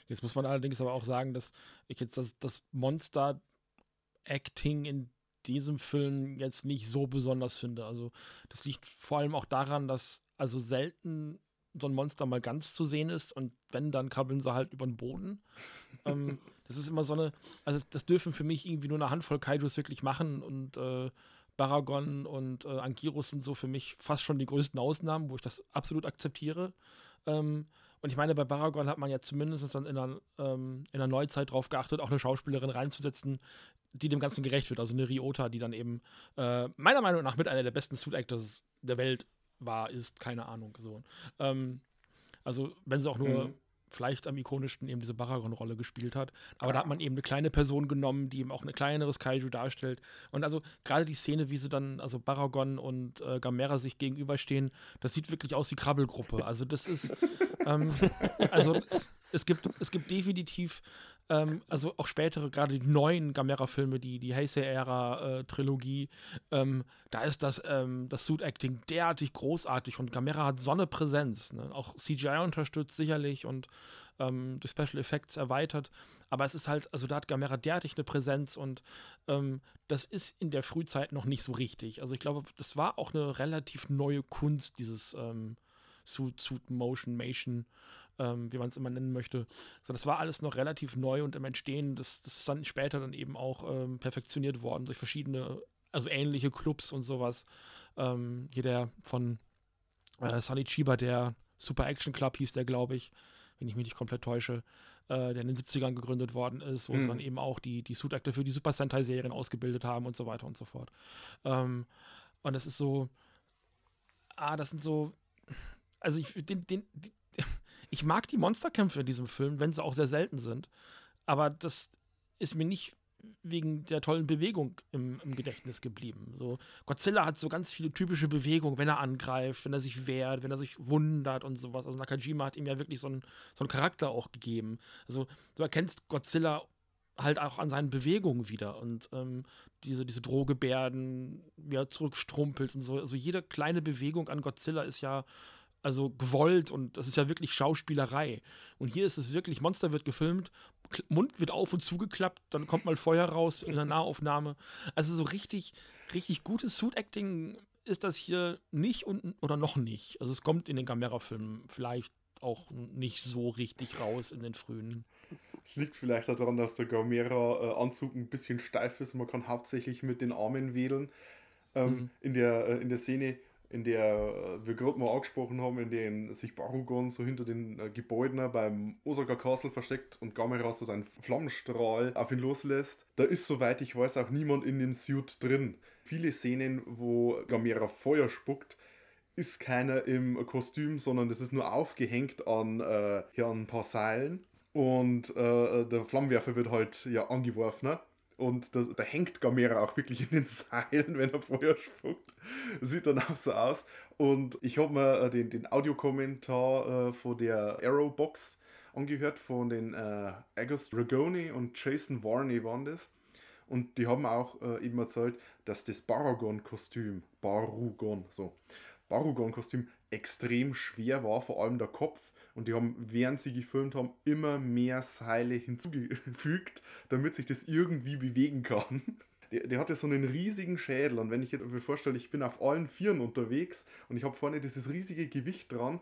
Jetzt muss man allerdings aber auch sagen, dass ich jetzt das, das Monster-Acting in diesem Film jetzt nicht so besonders finde. Also das liegt vor allem auch daran, dass also selten so ein Monster mal ganz zu sehen ist und wenn, dann krabbeln sie halt über den Boden. ähm, das ist immer so eine, also das dürfen für mich irgendwie nur eine Handvoll Kaijus wirklich machen und äh, Baragon und äh, Ankyros sind so für mich fast schon die größten Ausnahmen, wo ich das absolut akzeptiere. Ähm, und ich meine, bei Baragon hat man ja zumindest dann in der, ähm, in der Neuzeit darauf geachtet, auch eine Schauspielerin reinzusetzen, die dem Ganzen gerecht wird. Also eine Ryota, die dann eben äh, meiner Meinung nach mit einer der besten Suit Actors der Welt war, ist, keine Ahnung. So. Ähm, also, wenn sie auch nur mhm. vielleicht am ikonischsten eben diese Baragon-Rolle gespielt hat. Aber ja. da hat man eben eine kleine Person genommen, die eben auch ein kleineres Kaiju darstellt. Und also gerade die Szene, wie sie dann, also Baragon und äh, Gamera sich gegenüberstehen, das sieht wirklich aus wie Krabbelgruppe. Also das ist, ähm, also es gibt, es gibt definitiv ähm, also auch spätere, gerade die neuen Gamera-Filme, die, die Heisei-Ära-Trilogie, äh, ähm, da ist das, ähm, das Suit-Acting derartig großartig und Gamera hat so eine Präsenz. Ne? Auch CGI unterstützt sicherlich und ähm, durch Special Effects erweitert. Aber es ist halt, also da hat Gamera derartig eine Präsenz und ähm, das ist in der Frühzeit noch nicht so richtig. Also ich glaube, das war auch eine relativ neue Kunst, dieses ähm, Suit, Suit Motion Mation ähm, wie man es immer nennen möchte. So, das war alles noch relativ neu und im Entstehen, das, das ist dann später dann eben auch ähm, perfektioniert worden durch verschiedene, also ähnliche Clubs und sowas. Ähm, hier der von äh, Sunny Chiba, der Super Action Club hieß der, glaube ich, wenn ich mich nicht komplett täusche, äh, der in den 70ern gegründet worden ist, wo mhm. sie dann eben auch die, die Suit Actor für die Super Sentai-Serien ausgebildet haben und so weiter und so fort. Ähm, und das ist so, ah, das sind so, also ich, den, den, ich mag die Monsterkämpfe in diesem Film, wenn sie auch sehr selten sind. Aber das ist mir nicht wegen der tollen Bewegung im, im, Gedächtnis geblieben. So, Godzilla hat so ganz viele typische Bewegungen, wenn er angreift, wenn er sich wehrt, wenn er sich wundert und sowas. Also Nakajima hat ihm ja wirklich so einen, so einen Charakter auch gegeben. Also du erkennst Godzilla halt auch an seinen Bewegungen wieder und ähm, diese, diese Drohgebärden, wie er zurückstrumpelt und so. Also jede kleine Bewegung an Godzilla ist ja also gewollt und das ist ja wirklich Schauspielerei. Und hier ist es wirklich, Monster wird gefilmt, Mund wird auf und zugeklappt, dann kommt mal Feuer raus in der Nahaufnahme. Also so richtig, richtig gutes Suit-Acting ist das hier nicht und, oder noch nicht. Also es kommt in den Gamera-Filmen vielleicht auch nicht so richtig raus in den frühen. Es liegt vielleicht daran, dass der Gamera-Anzug ein bisschen steif ist. Man kann hauptsächlich mit den Armen wedeln. Ähm, mhm. in, der, äh, in der Szene in der äh, wir gerade mal angesprochen haben, in der sich Barugon so hinter den äh, Gebäuden beim Osaka Castle versteckt und Gamera so seinen Flammenstrahl auf ihn loslässt. Da ist, soweit ich weiß, auch niemand in dem Suit drin. Viele Szenen, wo Gamera Feuer spuckt, ist keiner im Kostüm, sondern das ist nur aufgehängt an, äh, ja, an ein paar Seilen. Und äh, der Flammenwerfer wird halt ja angeworfen. Ne? Und da, da hängt Gamera auch wirklich in den Seilen, wenn er Feuer spuckt. Sieht dann auch so aus. Und ich habe mir äh, den, den Audiokommentar äh, von der Arrowbox angehört, von den äh, August Ragoni und Jason Varney waren das. Und die haben auch äh, eben erzählt, dass das Baragon-Kostüm, Barugon, so, Barugon-Kostüm extrem schwer war, vor allem der Kopf und die haben, während sie gefilmt haben, immer mehr Seile hinzugefügt, damit sich das irgendwie bewegen kann. Der, der hatte so einen riesigen Schädel und wenn ich mir vorstelle, ich bin auf allen Vieren unterwegs und ich habe vorne dieses riesige Gewicht dran,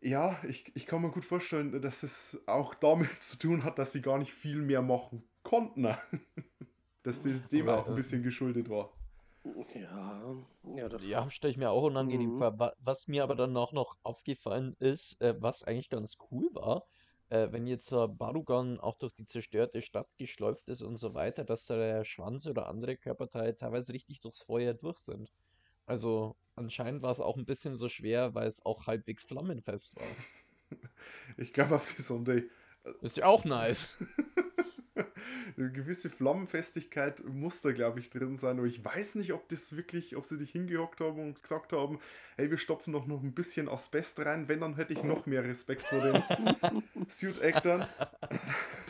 ja, ich, ich kann mir gut vorstellen, dass es auch damit zu tun hat, dass sie gar nicht viel mehr machen konnten. dass das dem auch ein bisschen geschuldet war. Ja, ja, das ja stelle ich mir auch unangenehm mhm. vor. Was mir aber dann auch noch aufgefallen ist, äh, was eigentlich ganz cool war, äh, wenn jetzt äh, Barugan auch durch die zerstörte Stadt geschläuft ist und so weiter, dass da der Schwanz oder andere Körperteile teilweise richtig durchs Feuer durch sind. Also anscheinend war es auch ein bisschen so schwer, weil es auch halbwegs flammenfest war. Ich glaube, auf die Sonde. Ist ja auch nice. eine gewisse Flammenfestigkeit muss da, glaube ich, drin sein. Aber ich weiß nicht, ob das wirklich, ob sie dich hingehockt haben und gesagt haben, hey, wir stopfen doch noch ein bisschen Asbest rein. Wenn, dann hätte ich noch mehr Respekt vor den Suit-Actern.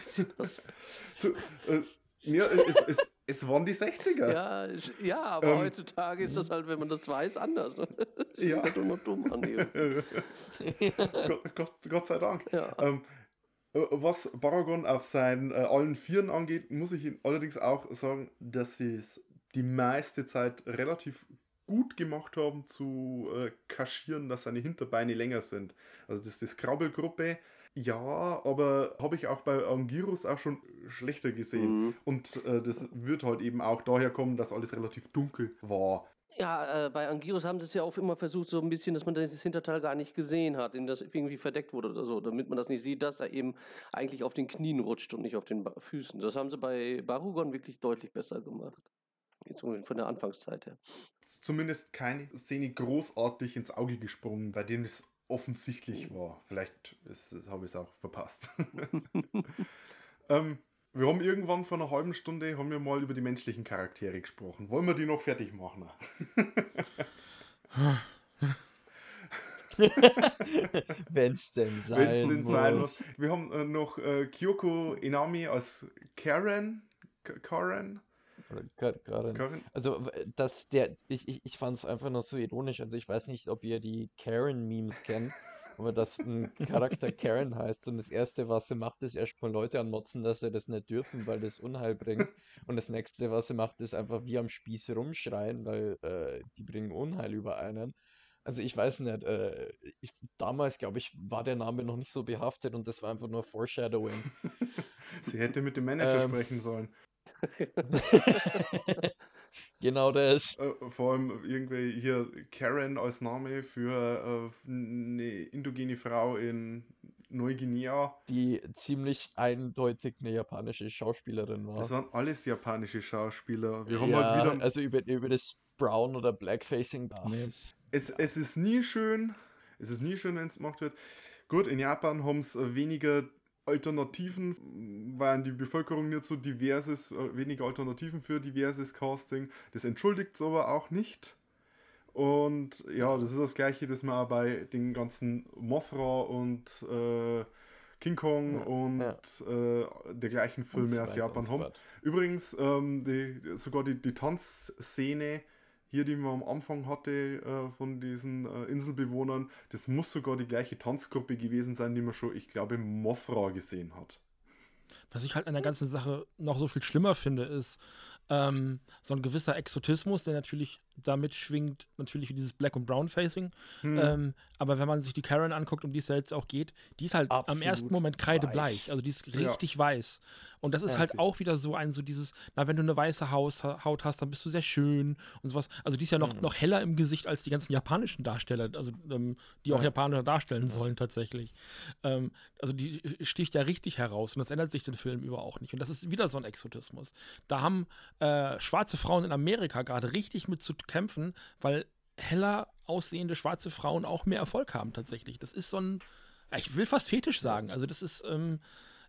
so, äh, ja, es, es, es waren die 60er. Ja, ja aber ähm, heutzutage ist das halt, wenn man das weiß, anders. Das ja. Ist halt nur dumm an Gott, Gott, Gott, sei Dank. Ja. Ähm, Äh, Was Baragon auf seinen äh, allen Vieren angeht, muss ich allerdings auch sagen, dass sie es die meiste Zeit relativ gut gemacht haben zu äh, kaschieren, dass seine Hinterbeine länger sind. Also das ist das Krabbelgruppe. Ja, aber habe ich auch bei Anguirus auch schon schlechter gesehen. Mhm. Und äh, das wird halt eben auch daher kommen, dass alles relativ dunkel war. Ja, äh, bei Angiros haben sie es ja auch immer versucht, so ein bisschen, dass man das Hinterteil gar nicht gesehen hat, indem das irgendwie verdeckt wurde oder so, damit man das nicht sieht, dass er eben eigentlich auf den Knien rutscht und nicht auf den Füßen. Das haben sie bei Barugon wirklich deutlich besser gemacht. Jetzt von der Anfangszeit her. Zumindest keine Szene großartig ins Auge gesprungen, bei dem es offensichtlich war. Vielleicht habe ich es auch verpasst. ähm, wir haben irgendwann vor einer halben Stunde haben wir mal über die menschlichen Charaktere gesprochen. Wollen wir die noch fertig machen? Wenn's denn sein Wenn es denn sein muss. muss. Wir haben äh, noch äh, Kyoko Inami als Karen. K- Karen? Karen? Also, das, der, ich, ich, ich fand es einfach nur so ironisch. Also, ich weiß nicht, ob ihr die Karen-Memes kennt, aber dass ein Charakter Karen heißt und das Erste, was sie macht, ist erstmal Leute anmotzen, dass sie das nicht dürfen, weil das Unheil bringt. Und das Nächste, was sie macht, ist einfach wie am Spieß rumschreien, weil äh, die bringen Unheil über einen. Also, ich weiß nicht, äh, ich, damals, glaube ich, war der Name noch nicht so behaftet und das war einfach nur Foreshadowing. Sie hätte mit dem Manager Ähm. sprechen sollen. genau das. Äh, vor allem irgendwie hier Karen als Name für äh, eine indogene Frau in Neuguinea. die ziemlich eindeutig eine japanische Schauspielerin war. Das waren alles japanische Schauspieler. Wir haben ja, halt wieder. also über, über das Brown- oder Blackfacing. Nee. Es, es ist nie schön. Es ist nie schön, wenn es gemacht wird. Gut, in Japan haben es weniger Alternativen, weil die Bevölkerung nicht so divers ist, äh, weniger Alternativen für diverses Casting. Das entschuldigt es aber auch nicht. Und ja, das ist das gleiche, das man auch bei den ganzen Mothra und äh, King Kong Ja, und Äh, der gleichen und Filme so aus Japan so haben. Übrigens, ähm, die, sogar die, die Tanzszene, hier, die man am Anfang hatte äh, von diesen äh, Inselbewohnern, das muss sogar die gleiche Tanzgruppe gewesen sein, die man schon, ich glaube, Mothra gesehen hat. Was ich halt an der ganzen Sache noch so viel schlimmer finde, ist ähm, so ein gewisser Exotismus, der natürlich damit schwingt, natürlich dieses Black- und Brown-Facing. Hm. Ähm, aber wenn man sich die Karen anguckt, um die es ja jetzt auch geht, die ist halt am Absolut ersten Moment kreidebleich. weiß. Also die ist Ja. richtig weiß. Und das ist Ja, halt auch wieder so ein, so dieses, na, wenn du eine weiße Haus, Haut hast, dann bist du sehr schön und sowas. Also die ist ja noch, Mhm. noch heller im Gesicht als die ganzen japanischen Darsteller, also ähm, die auch Ja. Japaner darstellen sollen tatsächlich. Ähm, also die sticht ja richtig heraus und das ändert sich den Film über auch nicht. Und das ist wieder so ein Exotismus. Da haben äh, schwarze Frauen in Amerika gerade richtig mit zu kämpfen, weil heller aussehende schwarze Frauen auch mehr Erfolg haben tatsächlich. Das ist so ein, ich will fast fetisch sagen. Also das ist, ähm,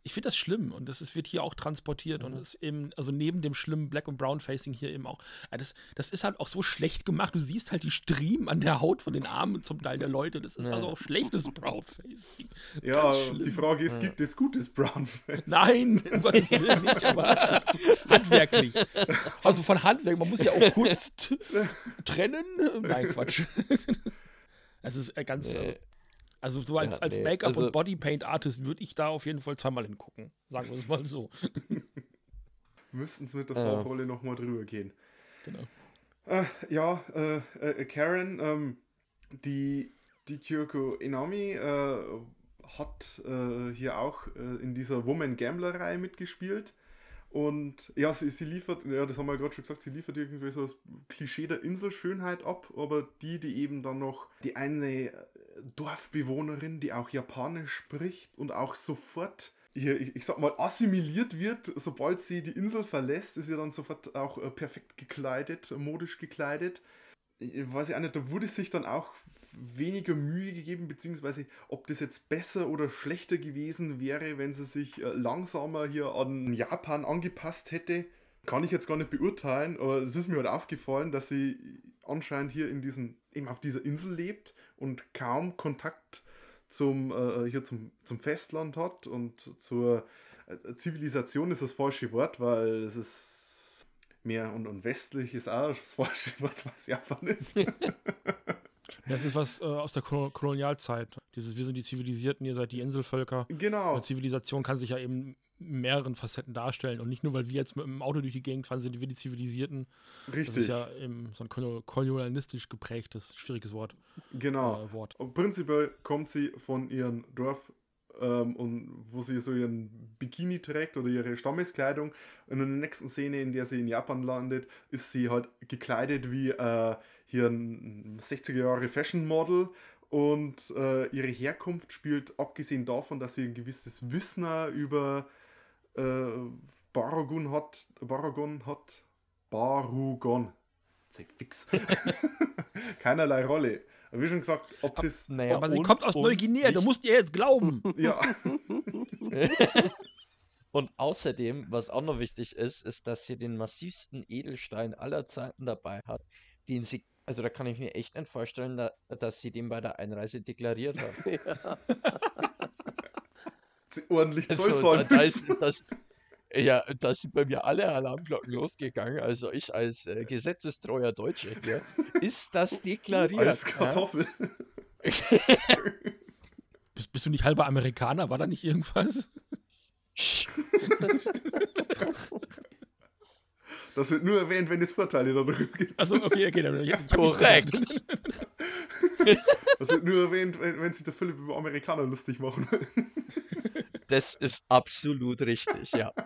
ich finde das schlimm und das ist, wird hier auch transportiert und ist eben, also neben dem schlimmen Black- und Brown-Facing hier eben auch. Ja, das, das ist halt auch so schlecht gemacht. Du siehst halt die Striemen an der Haut von den Armen zum Teil der Leute. Das ist Ja. also auch schlechtes Brown-Facing. Ja, die Frage ist, gibt es gutes Brownface? Nein, um Gottes Willen nicht, aber handwerklich. Also von Handwerk, man muss ja auch Kunst trennen. Nein, Quatsch. Es ist äh, ganz. Nee. äh, Also so als, Ja, als nee, Make-up- also- und Bodypaint-Artist würde ich da auf jeden Fall zweimal hingucken. Sagen wir es mal so. Müssten es mit der Ja. Farbrolle nochmal drüber gehen. Genau. Äh, ja, äh, äh, Karen, ähm, die, die Kyoko Inami äh, hat äh, hier auch äh, in dieser Woman Gambler-Reihe mitgespielt. Und ja, sie, sie liefert, ja, das haben wir gerade schon gesagt, sie liefert irgendwie so das Klischee der Inselschönheit ab, aber die, die eben dann noch die eine Dorfbewohnerin, die auch Japanisch spricht und auch sofort hier, ich, ich sag mal, assimiliert wird, sobald sie die Insel verlässt, ist sie dann sofort auch äh, perfekt gekleidet, modisch gekleidet. Ich weiß ich auch nicht, da wurde sich dann auch weniger Mühe gegeben, beziehungsweise ob das jetzt besser oder schlechter gewesen wäre, wenn sie sich äh, langsamer hier an Japan angepasst hätte, kann ich jetzt gar nicht beurteilen, aber es ist mir halt aufgefallen, dass sie anscheinend hier in diesen, eben auf dieser Insel lebt und kaum Kontakt zum, äh, hier zum, zum Festland hat und zur äh, Zivilisation ist das falsche Wort, weil es ist mehr und, und westlich ist auch das falsche Wort, was Japan ist. Das ist was äh, aus der Kolo- Kolonialzeit. Dieses, wir sind die Zivilisierten, ihr seid die Inselvölker. Genau. Eine Zivilisation kann sich ja eben mehreren Facetten darstellen. Und nicht nur, weil wir jetzt mit dem Auto durch die Gegend fahren, sind wir die Zivilisierten. Das ist Richtig. ja eben so ein kolo- kolonialistisch geprägtes, schwieriges Wort. Genau. Äh, Wort. Und prinzipiell kommt sie von ihrem Dorf ähm, und wo sie so ihren Bikini trägt oder ihre Stammeskleidung. Und in der nächsten Szene, in der sie in Japan landet, ist sie halt gekleidet wie äh, hier ein 60er Jahre Fashion Model. Und äh, ihre Herkunft spielt, abgesehen davon, dass sie ein gewisses Wissen über äh, Baragon hat, Baragon hat, Barugon. Sei fix. Keinerlei Rolle. Wie schon gesagt, ob das. Naja, Aber sie kommt aus Neuguinea, du musst ihr jetzt glauben. Ja, Und außerdem, was auch noch wichtig ist, ist, dass sie den massivsten Edelstein aller Zeiten dabei hat, den sie, also da kann ich mir echt nicht vorstellen, da, dass sie den bei der Einreise deklariert hat. sie ordentlich Zoll Also, da, zahlen da müssen. ist, das, ja, da sind bei mir alle Alarmglocken losgegangen. Also ich als äh, gesetzestreuer Deutscher hier, ist das deklariert? Als Kartoffel. Bist, bist du nicht halber Amerikaner? War da nicht irgendwas? Ja? Das wird nur erwähnt, wenn es Vorteile darüber gibt. Also okay, okay. Dann, ich, Korrekt. Das wird nur erwähnt, wenn, wenn sich der Philipp über Amerikaner lustig machen will. Das ist absolut richtig, ja.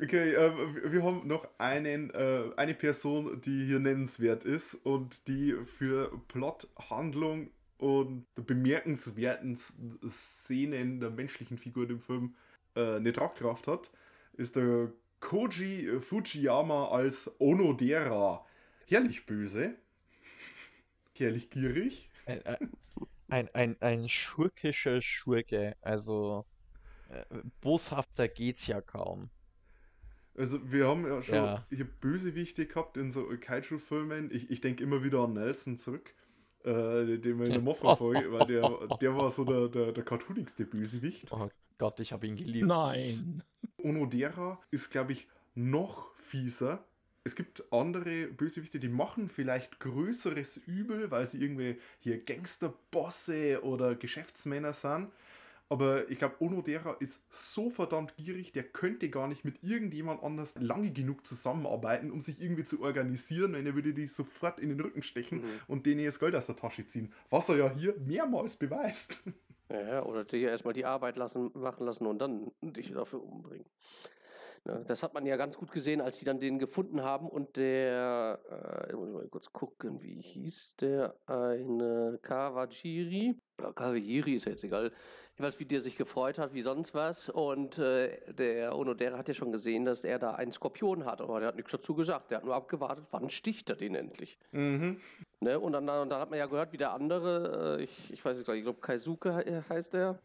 Okay, äh, wir- haben noch einen, äh, eine Person, die hier nennenswert ist und die für Plot, Handlung und bemerkenswerten Szenen der menschlichen Figur im Film äh, eine Tragkraft hat, ist der Koji Fujiyama als Onodera. Herrlich böse, herrlich gierig. Ein, ein- ein, ein, schurkischer Schurke. Also äh, boshafter geht's ja kaum. Also wir haben ja schon Ja. hier Bösewichte gehabt in so Kaiju-Filmen. Ich, ich denke immer wieder an Nelson zurück, äh, den wir in der Mothra-Folge, weil der, der war so der, der, der cartoonigste Bösewicht. Oh Gott, ich habe ihn geliebt. Nein. Onodera ist, glaube ich, noch fieser. Es gibt andere Bösewichte, die machen vielleicht größeres Übel, weil sie irgendwie hier Gangsterbosse oder Geschäftsmänner sind. Aber ich glaube, Onodera ist so verdammt gierig, der könnte gar nicht mit irgendjemand anders lange genug zusammenarbeiten, um sich irgendwie zu organisieren, wenn er würde die sofort in den Rücken stechen und denen das Geld aus der Tasche ziehen. Was er ja hier mehrmals beweist. Ja, oder dir erstmal die Arbeit lassen, machen lassen und dann dich dafür umbringen. Ja, das hat man ja ganz gut gesehen, als die dann den gefunden haben und der, äh, muss ich mal kurz gucken, wie hieß der, eine Kawajiri. Ja, Kawajiri ist ja jetzt egal. Jedenfalls, wie der sich gefreut hat, wie sonst was. Und äh, der Onodera hat ja schon gesehen, dass er da einen Skorpion hat, aber der hat nichts dazu gesagt. Der hat nur abgewartet, wann sticht er den endlich. Mhm. Ne? Und, dann, und dann hat man ja gehört, wie der andere, äh, ich, ich weiß nicht, ich glaube Kaisuke he- heißt der,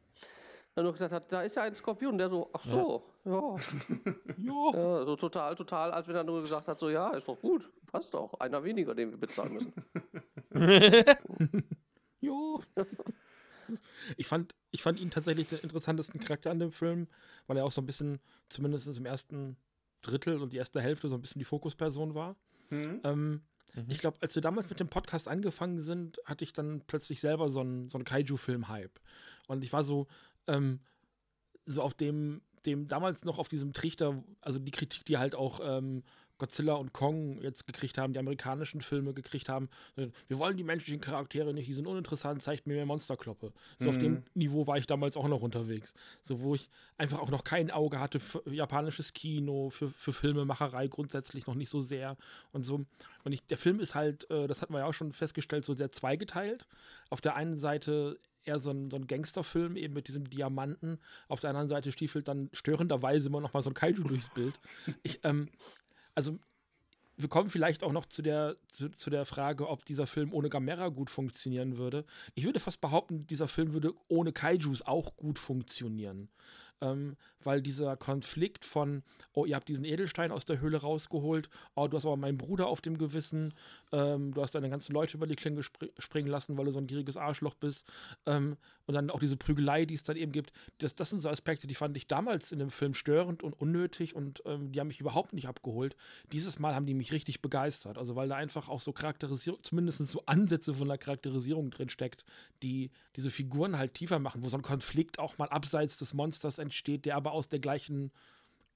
dann nur gesagt hat, da ist ja ein Skorpion. Der so, ach so, ja. Jo. ja. so total, total, als wenn er nur gesagt hat, so, ja, ist doch gut, passt doch. Einer weniger, den wir bezahlen müssen. Jo. Ich fand, ich fand ihn tatsächlich den interessantesten Charakter an dem Film, weil er auch so ein bisschen, zumindest im ersten Drittel und die erste Hälfte, so ein bisschen die Fokusperson war. Mhm. Ähm, Mhm. Ich glaube, als wir damals mit dem Podcast angefangen sind, hatte ich dann plötzlich selber so einen, so einen Kaiju-Film-Hype. Und ich war so, ähm, so auf dem, dem damals noch auf diesem Trichter, also die Kritik, die halt auch ähm, Godzilla und Kong jetzt gekriegt haben, die amerikanischen Filme gekriegt haben. Wir wollen die menschlichen Charaktere nicht, die sind uninteressant, zeigt mir mehr Monsterkloppe. So auf dem Niveau war ich damals auch noch unterwegs. So, wo ich einfach auch noch kein Auge hatte für japanisches Kino, für, für Filmemacherei grundsätzlich noch nicht so sehr und so. Und ich, der Film ist halt, äh, das hatten wir ja auch schon festgestellt, so sehr zweigeteilt. Auf der einen Seite eher so ein, so ein Gangsterfilm, eben mit diesem Diamanten. Auf der anderen Seite stiefelt dann störenderweise immer noch mal so ein Kaiju durchs Bild. Ich, ähm, also, wir kommen vielleicht auch noch zu der, zu, zu der Frage, ob dieser Film ohne Gamera gut funktionieren würde. Ich würde fast behaupten, dieser Film würde ohne Kaijus auch gut funktionieren. Ähm, weil dieser Konflikt von, oh, ihr habt diesen Edelstein aus der Höhle rausgeholt, oh, du hast aber meinen Bruder auf dem Gewissen, ähm, du hast deine ganzen Leute über die Klinge spr springen lassen, weil du so ein gieriges Arschloch bist. Ähm, und dann auch diese Prügelei, die es dann eben gibt. Das, das sind so Aspekte, die fand ich damals in dem Film störend und unnötig und ähm, die haben mich überhaupt nicht abgeholt. Dieses Mal haben die mich richtig begeistert. Also weil da einfach auch so Charakterisierung, zumindest so Ansätze von der Charakterisierung drin steckt, die diese Figuren halt tiefer machen, wo so ein Konflikt auch mal abseits des Monsters entsteht, der aber aus der gleichen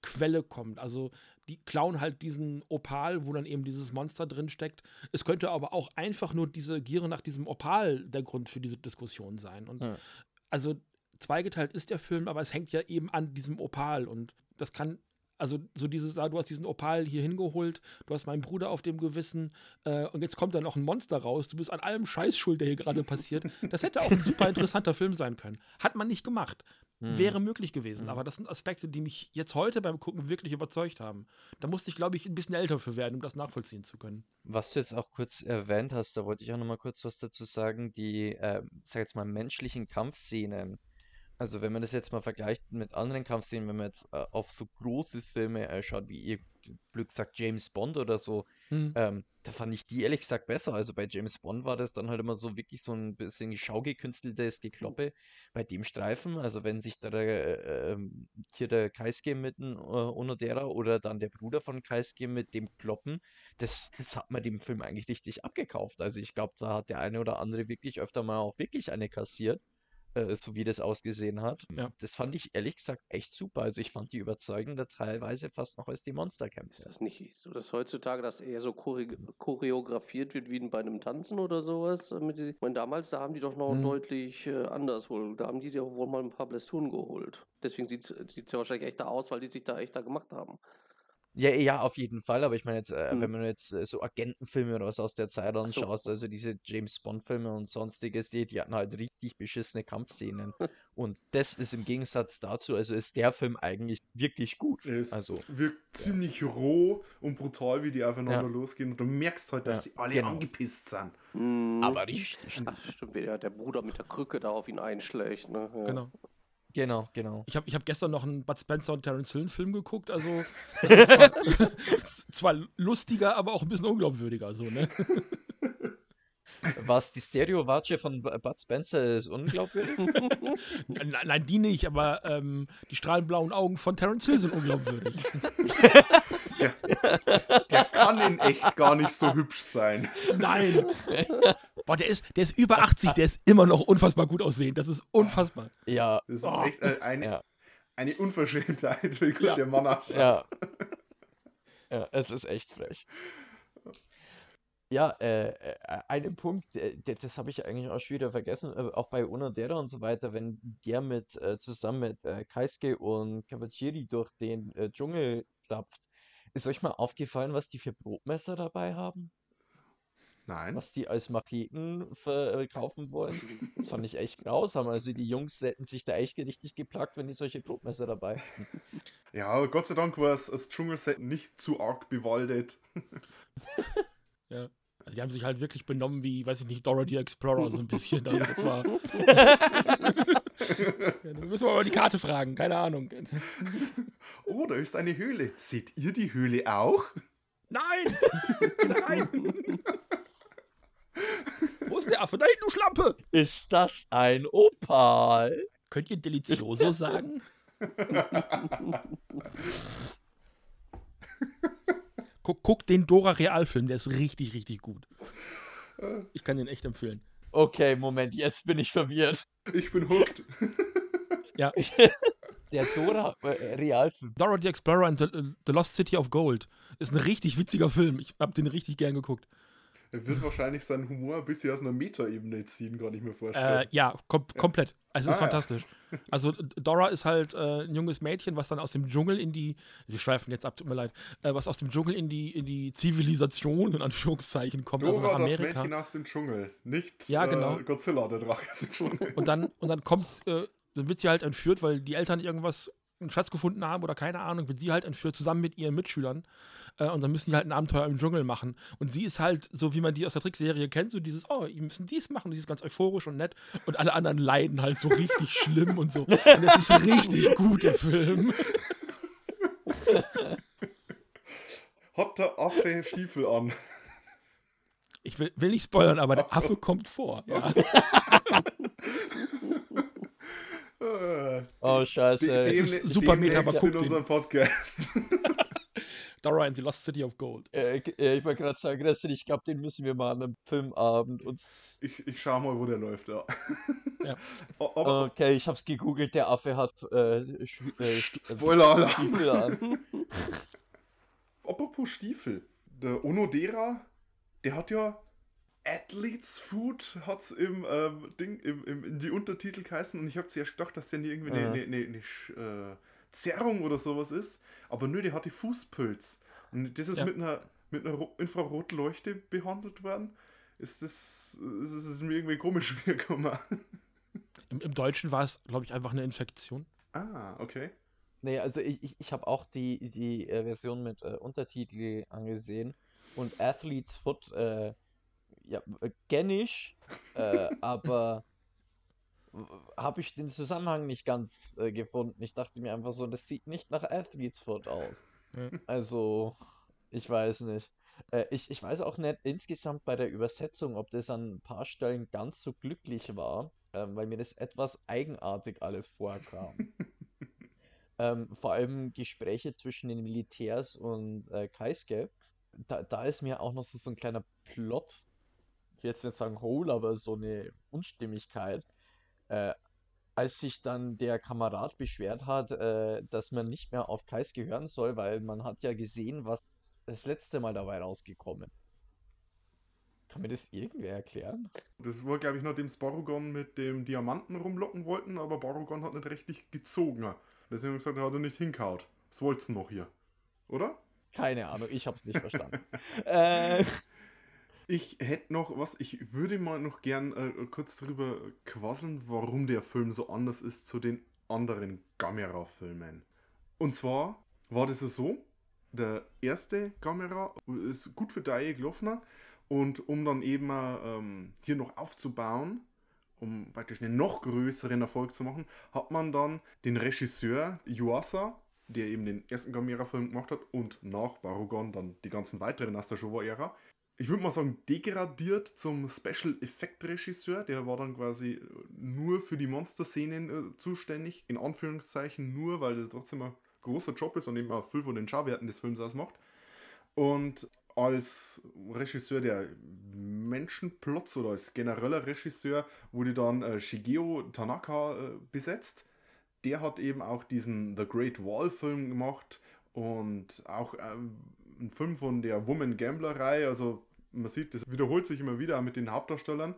Quelle kommt. Also die klauen halt diesen Opal, wo dann eben dieses Monster drin steckt. Es könnte aber auch einfach nur diese Gier nach diesem Opal der Grund für diese Diskussion sein. Und Ja. also zweigeteilt ist der Film, aber es hängt ja eben an diesem Opal und das kann also so dieses, ah, du hast diesen Opal hier hingeholt, du hast meinen Bruder auf dem Gewissen äh, und jetzt kommt da noch ein Monster raus, du bist an allem Scheiß schuld, der hier gerade passiert. Das hätte auch ein super interessanter Film sein können. Hat man nicht gemacht. Hm. Wäre möglich gewesen, aber das sind Aspekte, die mich jetzt heute beim Gucken wirklich überzeugt haben. Da musste ich, glaube ich, ein bisschen älter für werden, um das nachvollziehen zu können. Was du jetzt auch kurz erwähnt hast, da wollte ich auch noch mal kurz was dazu sagen, die, äh, sag jetzt mal, menschlichen Kampfszenen. Also wenn man das jetzt mal vergleicht mit anderen Kampfszenen, wenn man jetzt äh, auf so große Filme äh, schaut, wie ihr Glück sagt James Bond oder so, Hm. ähm, da fand ich die ehrlich gesagt besser. Also bei James Bond war das dann halt immer so wirklich so ein bisschen schaugekünsteltes Gekloppe. Bei dem Streifen, also wenn sich da der, äh, ähm, hier der Kaisuke mit dem äh, Onodera oder dann der Bruder von Kaisuke mit dem Kloppen, das, das hat man dem Film eigentlich richtig abgekauft. Also ich glaube, da hat der eine oder andere wirklich öfter mal auch wirklich eine kassiert, äh, so wie das ausgesehen hat. Ja. Das fand ich ehrlich gesagt echt super. Also ich fand die überzeugender teilweise fast noch als die Ist Monsterkämpfe. das nicht so, dass heutzutage das eher so chore choreografiert wird wie bei einem Tanzen oder sowas? Damit die, ich meine, damals, da haben die doch noch Hm. deutlich äh, anders wohl. Da haben die sich auch wohl mal ein paar Blästuren geholt. Deswegen sieht es ja wahrscheinlich echter aus, weil die sich da echter gemacht haben. Ja, ja, auf jeden Fall, aber ich meine jetzt, äh, Mhm. wenn man jetzt äh, so Agentenfilme oder was aus der Zeit so. anschaust, also diese James Bond-Filme und sonstiges, die, die hatten halt richtig beschissene Kampfszenen. und das ist im Gegensatz dazu, also ist der Film eigentlich wirklich gut. Es Also, wirkt ziemlich roh und brutal, wie die aufeinander Ja. losgehen. Und du merkst halt, dass Ja, sie alle genau. angepisst sind. Mhm. aber richtig. Ach, stimmt, wie der, der Bruder mit der Krücke da auf ihn einschlägt. Ne? Ja. Genau. Genau, genau. Ich habe ich hab gestern noch einen Bud Spencer und Terence Hill Film geguckt, also das ist zwar, zwar lustiger, aber auch ein bisschen unglaubwürdiger, so, ne? Was die Stereo-Watsche von Bud Spencer ist unglaubwürdig. Nein, nein, die nicht, aber ähm, die strahlenblauen Augen von Terence Hill sind unglaubwürdig. Der, der kann in echt gar nicht so hübsch sein. Nein! Boah, der ist, der ist über 80, der ist immer noch unfassbar gut aussehend. Das ist unfassbar. ja, Das ist Oh. echt äh, eine, Ja. eine Unverschämtheit, wie gut Ja. der Mann ausschaut. ja. Ja, es ist echt frech. Ja, äh, äh, einen Punkt, äh, das habe ich eigentlich auch schon wieder vergessen, äh, auch bei Onodera und so weiter, wenn der mit äh, zusammen mit äh, Kaisuke und Kawachiri durch den äh, Dschungel stapft, ist euch mal aufgefallen, was die für Brotmesser dabei haben? Nein. Was die als Macheten verkaufen wollen? Das fand ich echt grausam. Also die Jungs hätten sich da echt richtig geplagt, wenn die solche Brotmesser dabei hätten. Ja, aber Gott sei Dank war es das Dschungelset nicht zu arg bewaldet. Ja. Also die haben sich halt wirklich benommen wie, weiß ich nicht, Dora the Explorer, so ein bisschen. Also das war. ja, da müssen wir mal die Karte fragen, keine Ahnung. Oh, da ist eine Höhle. Seht ihr die Höhle auch? Nein! Rein! Wo ist der Affe? Da hinten, du Schlampe! Ist das ein Opal? Könnt ihr Delizioso sagen? guck, guck den Dora Realfilm, der ist richtig, richtig gut. Ich kann den echt empfehlen. Okay, Moment, jetzt bin ich verwirrt. Ich bin hooked. Ja, Der Dora äh, Realfilm. Dora the Explorer and the, the Lost City of Gold ist ein richtig witziger Film. Ich hab den richtig gern geguckt. Er wird wahrscheinlich seinen Humor ein bisschen aus einer Metaebene ziehen, kann ich mir Äh, vorstellen. ja, kom komplett. Also es ist Ah, ja. fantastisch. Also Dora ist halt äh, ein junges Mädchen, was dann aus dem Dschungel in die, wir schweifen jetzt ab, tut mir leid, äh, was aus dem Dschungel in die, in die Zivilisation, in Anführungszeichen, kommt, also Dora, das Amerika. Mädchen aus dem Dschungel. Nicht Ja, genau. äh, Godzilla, der Drache aus dem Dschungel. Und dann, und dann kommt, äh, dann wird sie halt entführt, weil die Eltern irgendwas einen Schatz gefunden haben oder keine Ahnung, wird sie halt entführt zusammen mit ihren Mitschülern äh, und dann müssen die halt ein Abenteuer im Dschungel machen. Und sie ist halt so, wie man die aus der Trickserie kennt, so dieses, oh, die müssen dies machen, die ist ganz euphorisch und nett und alle anderen leiden halt so richtig schlimm und so. Und es ist richtig gut, der Film. Hat der Affe Stiefel an? Ich will, will nicht spoilern, aber der Affe kommt vor. Ja. Oh, scheiße. dem- ist dem- super Meta, aber in guckt ihn. unserem Podcast. Dora and the Lost City of Gold. Äh, ich wollte gerade sagen, Christian, ich glaube, den müssen wir mal an einem Filmabend uns. Ich, ich schau mal, wo der läuft, ja. Ja. Okay, ich hab's gegoogelt, der Affe hat äh, äh, äh, Spoiler-Alarm. An. Apropos Stiefel. Der Onodera, der hat ja Athletes Food hat's im ähm, Ding, im, im, in die Untertitel geheißen und ich habe zuerst gedacht, dass der nie irgendwie eine, eine, eine, eine äh, Zerrung oder sowas ist. Aber nö, der hatte Fußpilz. Und das ist Ja. mit einer, mit einer Ro- Infrarotleuchte behandelt worden. Ist das, ist, ist, ist mir irgendwie komisch vorgekommen. Im, Im Deutschen war es, glaube ich, einfach eine Infektion. Ah, okay. Nee, also ich, ich, ich habe auch die, die äh, Version mit äh, Untertitel angesehen und Athlete's Foot, äh, ja, äh, kenn ich, äh, aber habe ich den Zusammenhang nicht ganz äh, gefunden. Ich dachte mir einfach so, das sieht nicht nach Athlete's Foot aus. Also, ich weiß nicht. Äh, ich, ich weiß auch nicht insgesamt bei der Übersetzung, ob das an ein paar Stellen ganz so glücklich war, ähm, weil mir das etwas eigenartig alles vorkam. ähm, vor allem Gespräche zwischen den Militärs und äh, Kaisuke. Da, da ist mir auch noch so, so ein kleiner Plot, ich will jetzt nicht sagen Hole, aber so eine Unstimmigkeit. Äh, als sich dann der Kamerad beschwert hat, äh, dass man nicht mehr auf Kaisuke hören soll, weil man hat ja gesehen, was das letzte Mal dabei rausgekommen. Kann mir das irgendwer erklären? Das war, glaube ich, nachdem Sparugon mit dem Diamanten rumlocken wollten, aber Barugon hat nicht richtig gezogen. Deswegen hat er gesagt, er hat er nicht hinkaut. Was wollt's noch hier? Oder? Keine Ahnung, ich hab's nicht verstanden. äh, Ich hätte noch was, ich würde mal noch gern äh, kurz drüber quasseln, warum der Film so anders ist zu den anderen Gamera-Filmen. Und zwar war das so, der erste Gamera ist gut für Dai gelaufen und um dann eben ähm, hier noch aufzubauen, um praktisch einen noch größeren Erfolg zu machen, hat man dann den Regisseur Yuasa, der eben den ersten Gamera-Film gemacht hat und nach Barugon dann die ganzen weiteren aus der Showa-Ära, ich würde mal sagen, degradiert zum Special Effect Regisseur. Der war dann quasi nur für die Monster-Szenen äh, zuständig, in Anführungszeichen nur, weil das trotzdem ein großer Job ist und eben auch viel von den Schauwerten des Films ausmacht. Und als Regisseur der Menschenplots oder als genereller Regisseur wurde dann äh, Shigeo Tanaka äh, besetzt. Der hat eben auch diesen The Great Wall Film gemacht und auch ähm, einen Film von der Woman Gambler Reihe. Also man sieht, das wiederholt sich immer wieder mit den Hauptdarstellern.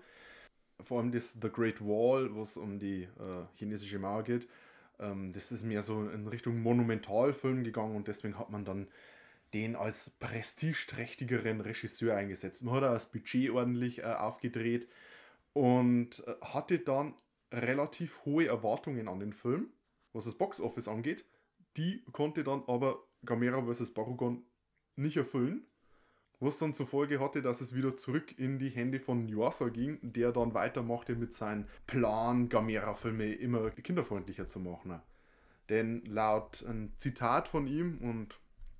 Vor allem das The Great Wall, wo es um die äh, chinesische Mauer geht. Ähm, das ist mehr so in Richtung Monumentalfilm gegangen und deswegen hat man dann den als prestigeträchtigeren Regisseur eingesetzt. Man hat auch das Budget ordentlich äh, aufgedreht und äh, hatte dann relativ hohe Erwartungen an den Film, was das Boxoffice angeht. Die konnte dann aber Gamera vs. Barugon nicht erfüllen. Was dann zur Folge hatte, dass es wieder zurück in die Hände von Yuasa ging, der dann weitermachte mit seinem Plan, Gamera-Filme immer kinderfreundlicher zu machen. Denn laut ein Zitat von ihm, und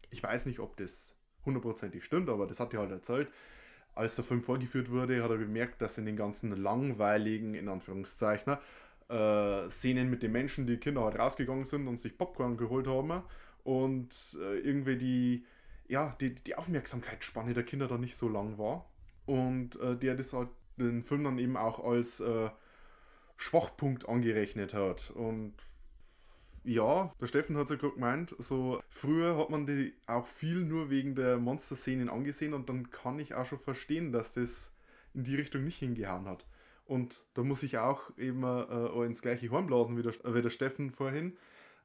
ich weiß nicht, ob das hundertprozentig stimmt, aber das hat er halt erzählt, als der Film vorgeführt wurde, hat er bemerkt, dass in den ganzen langweiligen, in Anführungszeichen, äh, Szenen mit den Menschen, die Kinder halt rausgegangen sind und sich Popcorn geholt haben und äh, irgendwie die, ja, die, die Aufmerksamkeitsspanne der Kinder dann nicht so lang war. Und äh, der das halt den Film dann eben auch als äh, Schwachpunkt angerechnet hat. Und ja, der Steffen hat es ja gerade gemeint, so früher hat man die auch viel nur wegen der Monster-Szenen angesehen und dann kann ich auch schon verstehen, dass das in die Richtung nicht hingehauen hat. Und da muss ich auch eben äh, ins gleiche Horn blasen wie der, wie der Steffen vorhin.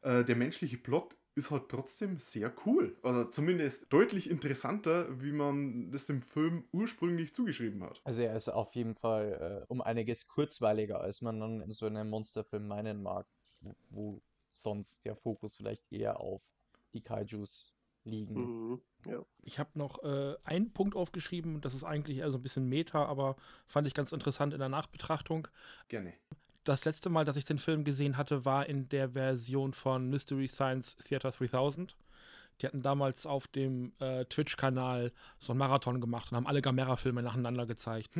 Äh, der menschliche Plot ist halt trotzdem sehr cool. Also zumindest deutlich interessanter, wie man das dem Film ursprünglich zugeschrieben hat. Also er ist auf jeden Fall äh, um einiges kurzweiliger, als man dann in so einem Monsterfilm meinen mag, wo, sonst der Fokus vielleicht eher auf die Kaijus liegen. Mhm. Ja. Ich habe noch äh, einen Punkt aufgeschrieben, das ist eigentlich eher so ein bisschen Meta, aber fand ich ganz interessant in der Nachbetrachtung. Gerne. Das letzte Mal, dass ich den Film gesehen hatte, war in der Version von Mystery Science Theater 3000. Die hatten damals auf dem äh, Twitch-Kanal so einen Marathon gemacht und haben alle Gamera-Filme nacheinander gezeigt.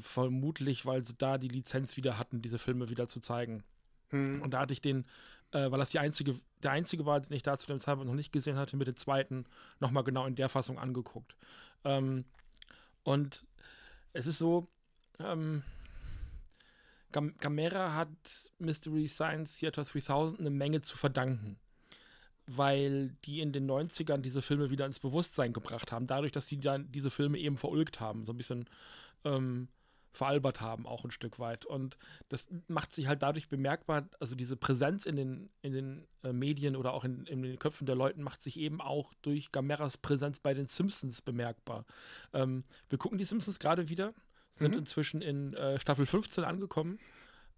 Vermutlich, weil sie da die Lizenz wieder hatten, diese Filme wieder zu zeigen. Hm. Und da hatte ich den, äh, weil das die einzige, der einzige war, den ich da zu dem Zeitpunkt noch nicht gesehen hatte, mit dem zweiten nochmal genau in der Fassung angeguckt. Ähm, und es ist so, ähm, Gam Gamera hat Mystery Science Theater 3000 eine Menge zu verdanken. Weil die in den 90ern diese Filme wieder ins Bewusstsein gebracht haben, dadurch, dass sie dann diese Filme eben verulgt haben, so ein bisschen ähm, veralbert haben, auch ein Stück weit. Und das macht sich halt dadurch bemerkbar, also diese Präsenz in den, in den äh, Medien oder auch in, in den Köpfen der Leuten macht sich eben auch durch Gameras Präsenz bei den Simpsons bemerkbar. Ähm, wir gucken die Simpsons gerade wieder, sind Mhm. inzwischen in äh, Staffel 15 angekommen.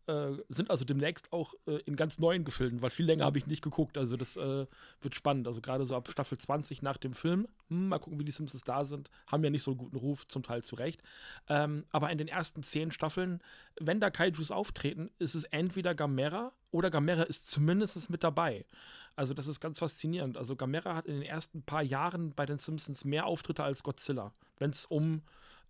Äh, sind also demnächst auch äh, in ganz neuen Gefilden, weil viel länger habe ich nicht geguckt. Also das äh, wird spannend. Also gerade so ab Staffel 20 nach dem Film, hm, mal gucken, wie die Simpsons da sind, haben ja nicht so einen guten Ruf, zum Teil zu Recht. Ähm, aber in den ersten zehn Staffeln, wenn da Kaijus auftreten, ist es entweder Gamera oder Gamera ist zumindest mit dabei. Also das ist ganz faszinierend. Also Gamera hat in den ersten paar Jahren bei den Simpsons mehr Auftritte als Godzilla, wenn es um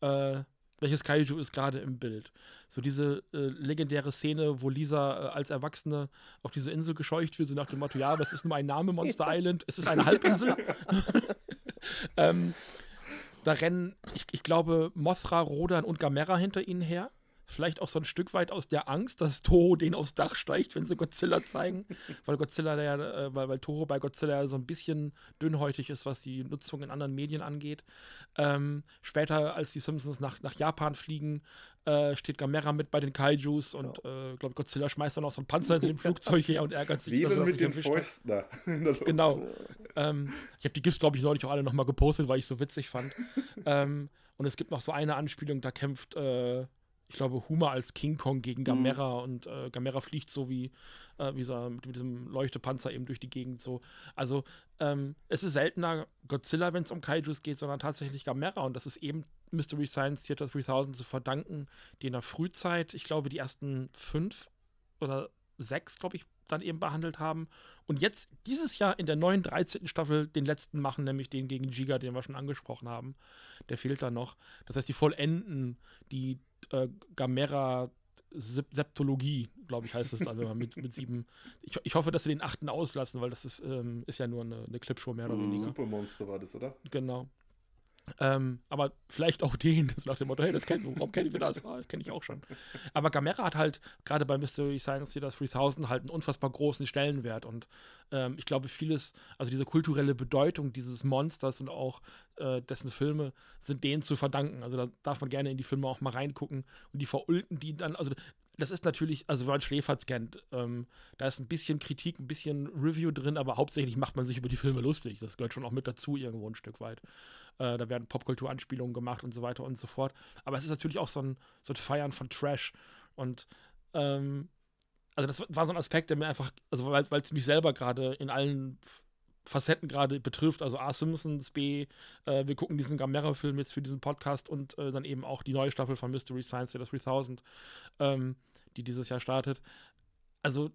äh, welches Kaiju ist gerade im Bild. So diese äh, legendäre Szene, wo Lisa äh, als Erwachsene auf diese Insel gescheucht wird, so nach dem Motto, ja, das ist nur ein Name, Monster Island, es ist eine Halbinsel. ähm, da rennen, ich, ich glaube, Mothra, Rodan und Gamera hinter ihnen her. Vielleicht auch so ein Stück weit aus der Angst, dass Toho den aufs Dach steigt, wenn sie Godzilla zeigen. weil Godzilla ja, äh, weil, weil Toho bei Godzilla ja so ein bisschen dünnhäutig ist, was die Nutzung in anderen Medien angeht. Ähm, später, als die Simpsons nach, nach Japan fliegen, äh, steht Gamera mit bei den Kaijus und äh, glaube Godzilla schmeißt dann auch so ein Panzer hinter dem Flugzeug her und ärgert sich, dass er Wählen mit den. Fäusten da in. Genau. Ähm, ich habe die GIFs, glaube ich, neulich auch alle nochmal gepostet, weil ich so witzig fand. ähm, und es gibt noch so eine Anspielung, da kämpft, äh, ich glaube, Huma als King Kong gegen Gamera und äh, Gamera fliegt so wie, äh, wie so mit, mit diesem Leuchtepanzer eben durch die Gegend so. Also ähm, es ist seltener Godzilla, wenn es um Kaijus geht, sondern tatsächlich Gamera und das ist eben Mystery Science Theater 3000 zu verdanken, die in der Frühzeit, ich glaube, die ersten fünf oder sechs, glaube ich, dann eben behandelt haben. Und jetzt dieses Jahr in der neuen 13. Staffel den letzten machen, nämlich den gegen Giga, den wir schon angesprochen haben. Der fehlt da noch. Das heißt, die vollenden die äh, Gamera Sep Septologie, glaube ich, heißt es dann immer mit, mit sieben. Ich, ich hoffe, dass sie den achten auslassen, weil das ist, ähm, ist ja nur eine, eine Clipshow mehr oder weniger. Supermonster war das, oder? Genau. Ähm, aber vielleicht auch den, nach dem Motto, hey, das wir, warum kennen wir das? Ah, kenne ich auch schon. Aber Gamera hat halt gerade bei Mystery Science Theater 3000 halt einen unfassbar großen Stellenwert und ähm, ich glaube, vieles, also diese kulturelle Bedeutung dieses Monsters und auch äh, dessen Filme sind denen zu verdanken. Also da darf man gerne in die Filme auch mal reingucken und die verulken die dann, also das ist natürlich, also wenn man Schläferz kennt, ähm, da ist ein bisschen Kritik, ein bisschen Review drin, aber hauptsächlich macht man sich über die Filme lustig. Das gehört schon auch mit dazu irgendwo ein Stück weit. Äh, da werden Popkultur-Anspielungen gemacht und so weiter und so fort. Aber es ist natürlich auch so ein, so ein Feiern von Trash. Und ähm, also das war so ein Aspekt, der mir einfach, also weil es mich selber gerade in allen Facetten gerade betrifft, also A. Simpsons, B. Äh, wir gucken diesen Gamera-Film jetzt für diesen Podcast und äh, dann eben auch die neue Staffel von Mystery Science Theater 3000, ähm, die dieses Jahr startet. Also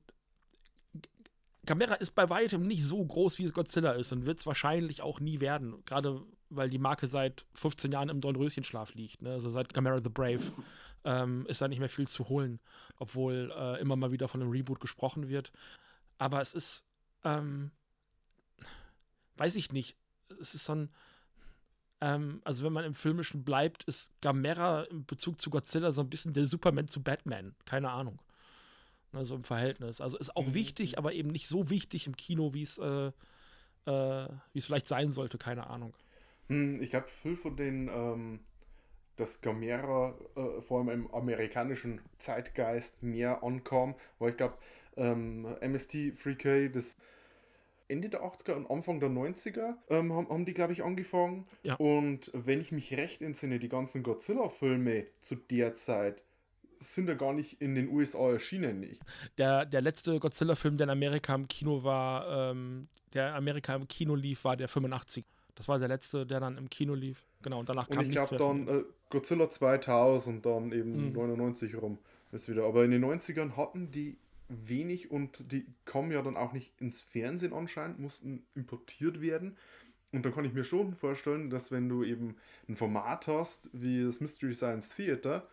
Gamera ist bei weitem nicht so groß, wie es Godzilla ist und wird es wahrscheinlich auch nie werden. Gerade weil die Marke seit 15 Jahren im Dornröschenschlaf liegt. Ne? Also seit Gamera the Brave ähm, ist da nicht mehr viel zu holen, obwohl äh, immer mal wieder von einem Reboot gesprochen wird. Aber es ist, ähm, weiß ich nicht, es ist so ein, ähm, also wenn man im Filmischen bleibt, ist Gamera in Bezug zu Godzilla so ein bisschen der Superman zu Batman. Keine Ahnung. Also im Verhältnis. Also ist auch wichtig, aber eben nicht so wichtig im Kino, wie es äh, äh, es vielleicht sein sollte. Keine Ahnung. Hm, ich glaube, viel von den, ähm, dass Gamera äh, vor allem im amerikanischen Zeitgeist mehr ankam, weil ich glaube, ähm, MST 3K, das Ende der 80er und Anfang der 90er ähm, haben, haben die, glaube ich, angefangen. Ja. Und wenn ich mich recht entsinne, die ganzen Godzilla-Filme zu der Zeit sind ja gar nicht in den USA erschienen. Ich, Der, der letzte Godzilla-Film, der in Amerika im Kino war, ähm, der Amerika im Kino lief, war der 85. Das war der letzte, der dann im Kino lief. Genau, und danach und kam ich nichts glaube dann äh, Godzilla 2000, dann eben Mhm. 99 rum ist wieder. Aber in den 90ern hatten die wenig und die kommen ja dann auch nicht ins Fernsehen anscheinend, mussten importiert werden. Und dann kann ich mir schon vorstellen, dass wenn du eben ein Format hast wie das Mystery Science Theater,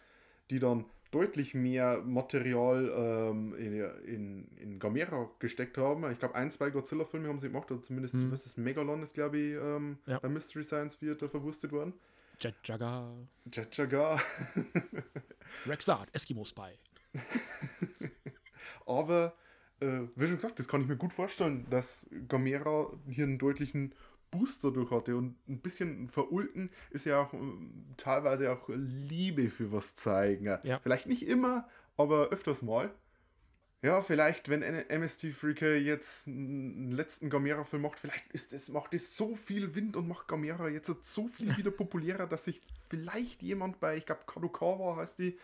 die dann deutlich mehr Material ähm, in, in, in Gamera gesteckt haben. Ich glaube, ein, zwei Godzilla-Filme haben sie gemacht, oder zumindest, Hm. was ist Megalon ist, glaube ich, ähm, Ja. bei Mystery Science Theater verwurstet worden. Jet Jagger, Jet Jagar. Rexart, Eskimo Spy. Aber, äh, wie schon gesagt, das kann ich mir gut vorstellen, dass Gamera hier einen deutlichen Booster durch hatte und ein bisschen verulten ist ja auch ähm, teilweise auch Liebe für was zeigen. Ja. Vielleicht nicht immer, aber öfters mal. Ja, vielleicht, wenn MST Freaker jetzt einen letzten Gamera-Film macht, vielleicht ist es, macht es so viel Wind und macht Gamera jetzt so viel wieder populärer, dass sich vielleicht jemand bei, ich glaube, Kadokawa heißt die,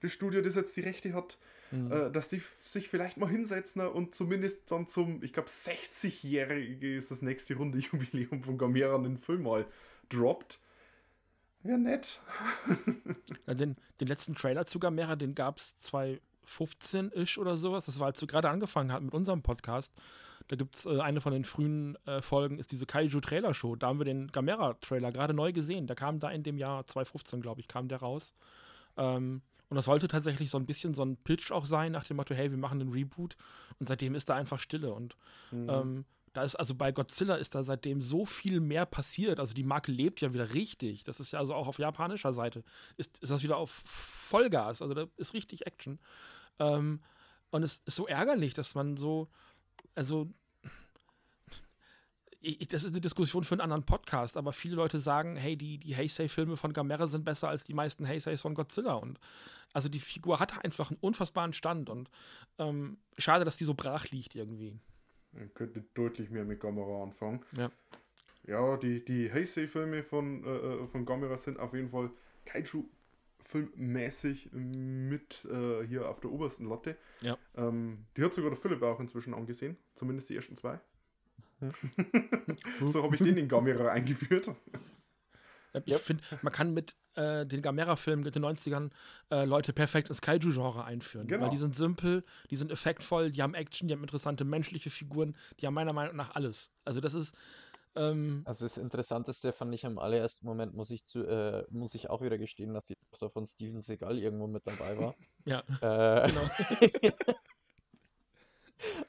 das Studio, das jetzt die Rechte hat, äh, dass die sich vielleicht mal hinsetzen und zumindest dann zum, ich glaube, 60-jährige ist das nächste Runde Jubiläum von Gamera einen Film mal droppt. Wäre nett. Ja, den, den letzten Trailer zu Gamera, den gab es 2015-ish oder sowas. Das war, als wir gerade angefangen hatten mit unserem Podcast. Da gibt es äh, eine von den frühen äh, Folgen, ist diese Kaiju-Trailer-Show. Da haben wir den Gamera-Trailer gerade neu gesehen. Der kam da in dem Jahr 2015, glaube ich, kam der raus. Ähm, und das sollte tatsächlich so ein bisschen so ein Pitch auch sein, nach dem Motto, hey, wir machen einen Reboot. Und seitdem ist da einfach Stille. Und ähm, da ist also bei Godzilla ist da seitdem so viel mehr passiert. Also die Marke lebt ja wieder richtig. Das ist ja also auch auf japanischer Seite ist, ist das wieder auf Vollgas. Also da ist richtig Action. Ähm, und es ist so ärgerlich, dass man so, also ich- das ist eine Diskussion für einen anderen Podcast, aber viele Leute sagen, hey, die, die Heisei-Filme von Gamera sind besser als die meisten Heiseis von Godzilla. Und also die Figur hat einfach einen unfassbaren Stand und ähm, schade, dass die so brach liegt irgendwie. Man könnte deutlich mehr mit Gamera anfangen. Ja. Ja, die, die Heisei-Filme von, äh, äh, von Gamera sind auf jeden Fall Kaiju-filmmäßig mit äh, hier auf der obersten Latte. Ja. Ähm, die hat sogar der Philipp auch inzwischen angesehen. Zumindest die ersten zwei. so habe ich den in Gamera eingeführt. Ich finde, man kann mit äh, den Gamera-Filmen mit den 90ern äh, Leute perfekt ins Kaiju-Genre einführen. Genau. Weil die sind simpel, die sind effektvoll, die haben Action, die haben interessante menschliche Figuren, die haben meiner Meinung nach alles. Also das ist, ähm, Also das Interessanteste fand ich im allerersten Moment, muss ich, zu, äh, muss ich auch wieder gestehen, dass die Tochter von Steven Seagal irgendwo mit dabei war. ja, Äh, genau.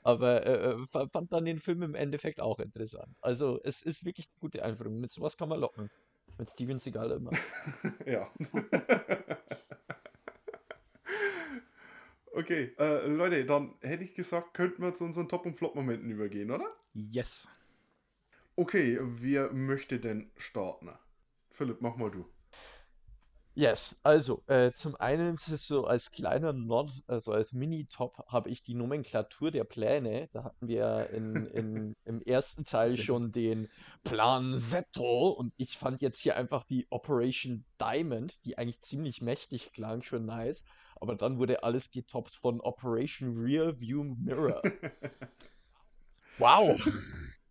aber äh, äh, fa- fand dann den Film im Endeffekt auch interessant. Also es ist wirklich eine gute Einführung. Mit sowas kann man locken. Mit Steven Seagal immer. Ja. okay, äh, Leute, dann hätte ich gesagt, könnten wir zu unseren Top- und Flop-Momenten übergehen, oder? yes. Okay, wer möchte denn starten? Philipp, mach mal du. Yes, also äh, zum einen ist es so als kleiner Nod, also als Mini-Top, habe ich die Nomenklatur der Pläne. Da hatten wir in, in, im ersten Teil schon den Plan Zetto und ich fand jetzt hier einfach die Operation Diamond, die eigentlich ziemlich mächtig klang, schon nice. Aber dann wurde alles getoppt von Operation Rear View Mirror. Wow!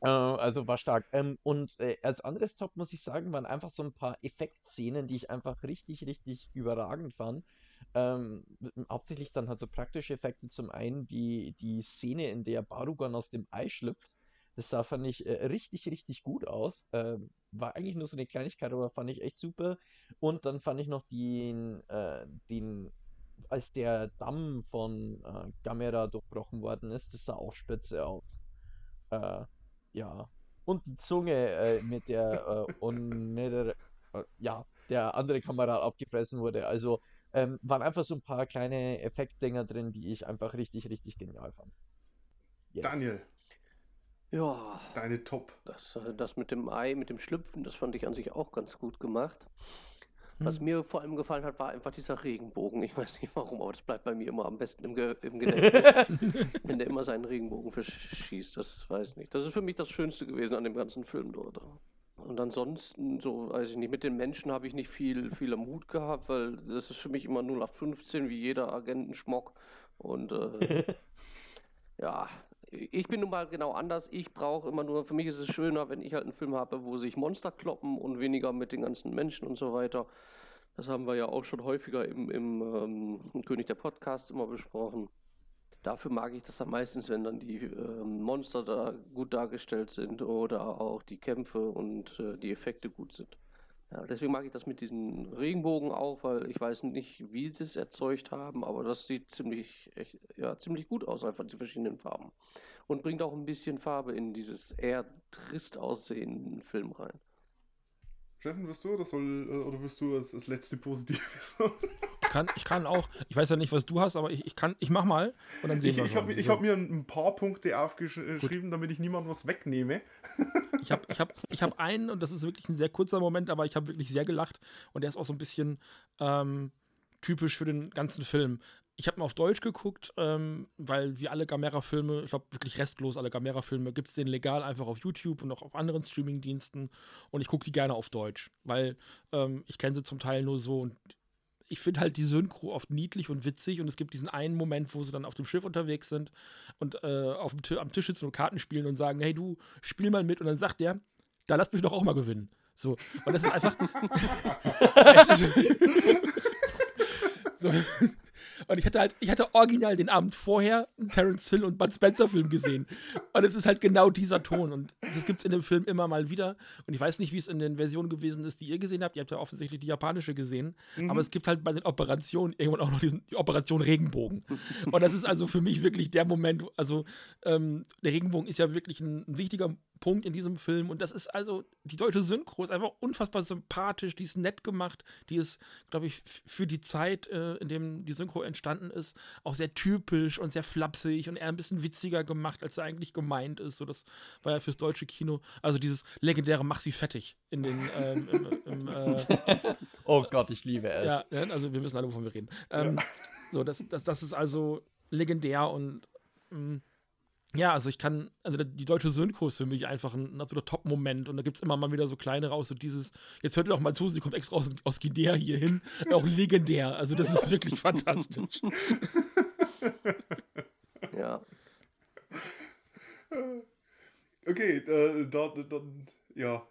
Äh, also war stark. Ähm, und äh, als anderes Top muss ich sagen, waren einfach so ein paar Effektszenen, die ich einfach richtig, richtig überragend fand. Ähm, hauptsächlich dann halt so praktische Effekte. Zum einen die, die Szene, in der Barugan aus dem Ei schlüpft. Das sah, fand ich, äh, richtig, richtig gut aus. Ähm, war eigentlich nur so eine Kleinigkeit, aber fand ich echt super. Und dann fand ich noch den, äh, den als der Damm von äh, Gamera durchbrochen worden ist, das sah auch spitze aus. Äh, ja. Und die Zunge, äh, mit der äh, Onedere, äh, ja, der andere Kamerad aufgefressen wurde. Also ähm, waren einfach so ein paar kleine Effektdinger drin, die ich einfach richtig, richtig genial fand. Yes. Daniel, Ja, deine Top. das, äh, das mit dem Ei, mit dem Schlüpfen, das fand ich an sich auch ganz gut gemacht. Was mir vor allem gefallen hat, war einfach dieser Regenbogen. Ich weiß nicht warum, aber das bleibt bei mir immer am besten im, Ge im Gedächtnis. wenn der immer seinen Regenbogen verschießt, das weiß ich nicht. Das ist für mich das Schönste gewesen an dem ganzen Film dort. Und ansonsten, so weiß ich nicht, mit den Menschen habe ich nicht viel, viel am Hut gehabt, weil das ist für mich immer 0815 wie jeder Agentenschmock. Und äh, ja, ich bin nun mal genau anders. Ich brauche immer nur, für mich ist es schöner, wenn ich halt einen Film habe, wo sich Monster kloppen und weniger mit den ganzen Menschen und so weiter. Das haben wir ja auch schon häufiger im, im ähm, König der Podcasts immer besprochen. Dafür mag ich das dann meistens, wenn dann die äh, Monster da gut dargestellt sind oder auch die Kämpfe und äh, die Effekte gut sind. Ja, deswegen mag ich das mit diesen Regenbogen auch, weil ich weiß nicht, wie sie es erzeugt haben, aber das sieht ziemlich, echt, ja, ziemlich gut aus, einfach die verschiedenen Farben. Und bringt auch ein bisschen Farbe in dieses eher trist aussehenden Film rein. Steffen, wirst du oder soll äh, oder wirst du das, das letzte Positive sagen? Ich kann, ich kann auch, ich weiß ja nicht, was du hast, aber ich, ich kann, ich mach mal und dann sehen Ich, wir ich habe So. hab mir ein paar Punkte aufgeschrieben, damit ich niemandem was wegnehme. Ich habe ich hab, ich hab einen, und das ist wirklich ein sehr kurzer Moment, aber ich habe wirklich sehr gelacht. Und der ist auch so ein bisschen ähm, typisch für den ganzen Film. Ich habe mal auf Deutsch geguckt, ähm, weil wie alle Gamera-Filme, ich glaube wirklich restlos alle Gamera-Filme, gibt es den legal einfach auf YouTube und auch auf anderen Streaming-Diensten. Und ich gucke die gerne auf Deutsch, weil ähm, ich kenne sie zum Teil nur so und ich finde halt die Synchro oft niedlich und witzig und es gibt diesen einen Moment, wo sie dann auf dem Schiff unterwegs sind und äh, auf dem am Tisch sitzen und Karten spielen und sagen, hey du, spiel mal mit und dann sagt der, da lass mich doch auch mal gewinnen. So. Und das ist einfach. so. Und ich hatte halt, ich hatte original den Abend vorher einen Terence Hill und Bud Spencer Film gesehen. Und es ist halt genau dieser Ton. Und das gibt es in dem Film immer mal wieder. Und ich weiß nicht, wie es in den Versionen gewesen ist, die ihr gesehen habt. Ihr habt ja offensichtlich die japanische gesehen. Aber es gibt halt bei den Operationen irgendwann auch noch diesen, die Operation Regenbogen. Und das ist also für mich wirklich der Moment, also ähm, der Regenbogen ist ja wirklich ein, ein wichtiger Punkt in diesem Film. Und das ist also, die deutsche Synchro ist einfach unfassbar sympathisch, die ist nett gemacht, die ist, glaube ich, für die Zeit, äh, in dem die Synchro entstanden ist, auch sehr typisch und sehr flapsig und eher ein bisschen witziger gemacht, als er eigentlich gemeint ist. So, das war ja fürs deutsche Kino, also dieses legendäre Mach sie fettig in den, ähm, im, im, äh, Oh Gott, ich liebe es. ja, also wir wissen alle, wovon wir reden. Ähm, So, das, das, das ist also legendär und ähm, ja, also ich kann, also die deutsche Synchro ist für mich einfach ein, ein absoluter Top-Moment und da gibt es immer mal wieder so kleine raus, so dieses, jetzt hört ihr doch mal zu, sie kommt extra aus, aus Guinea hier hin, auch legendär, also das ist wirklich fantastisch. Ja. Okay, äh, dann, dann, ja,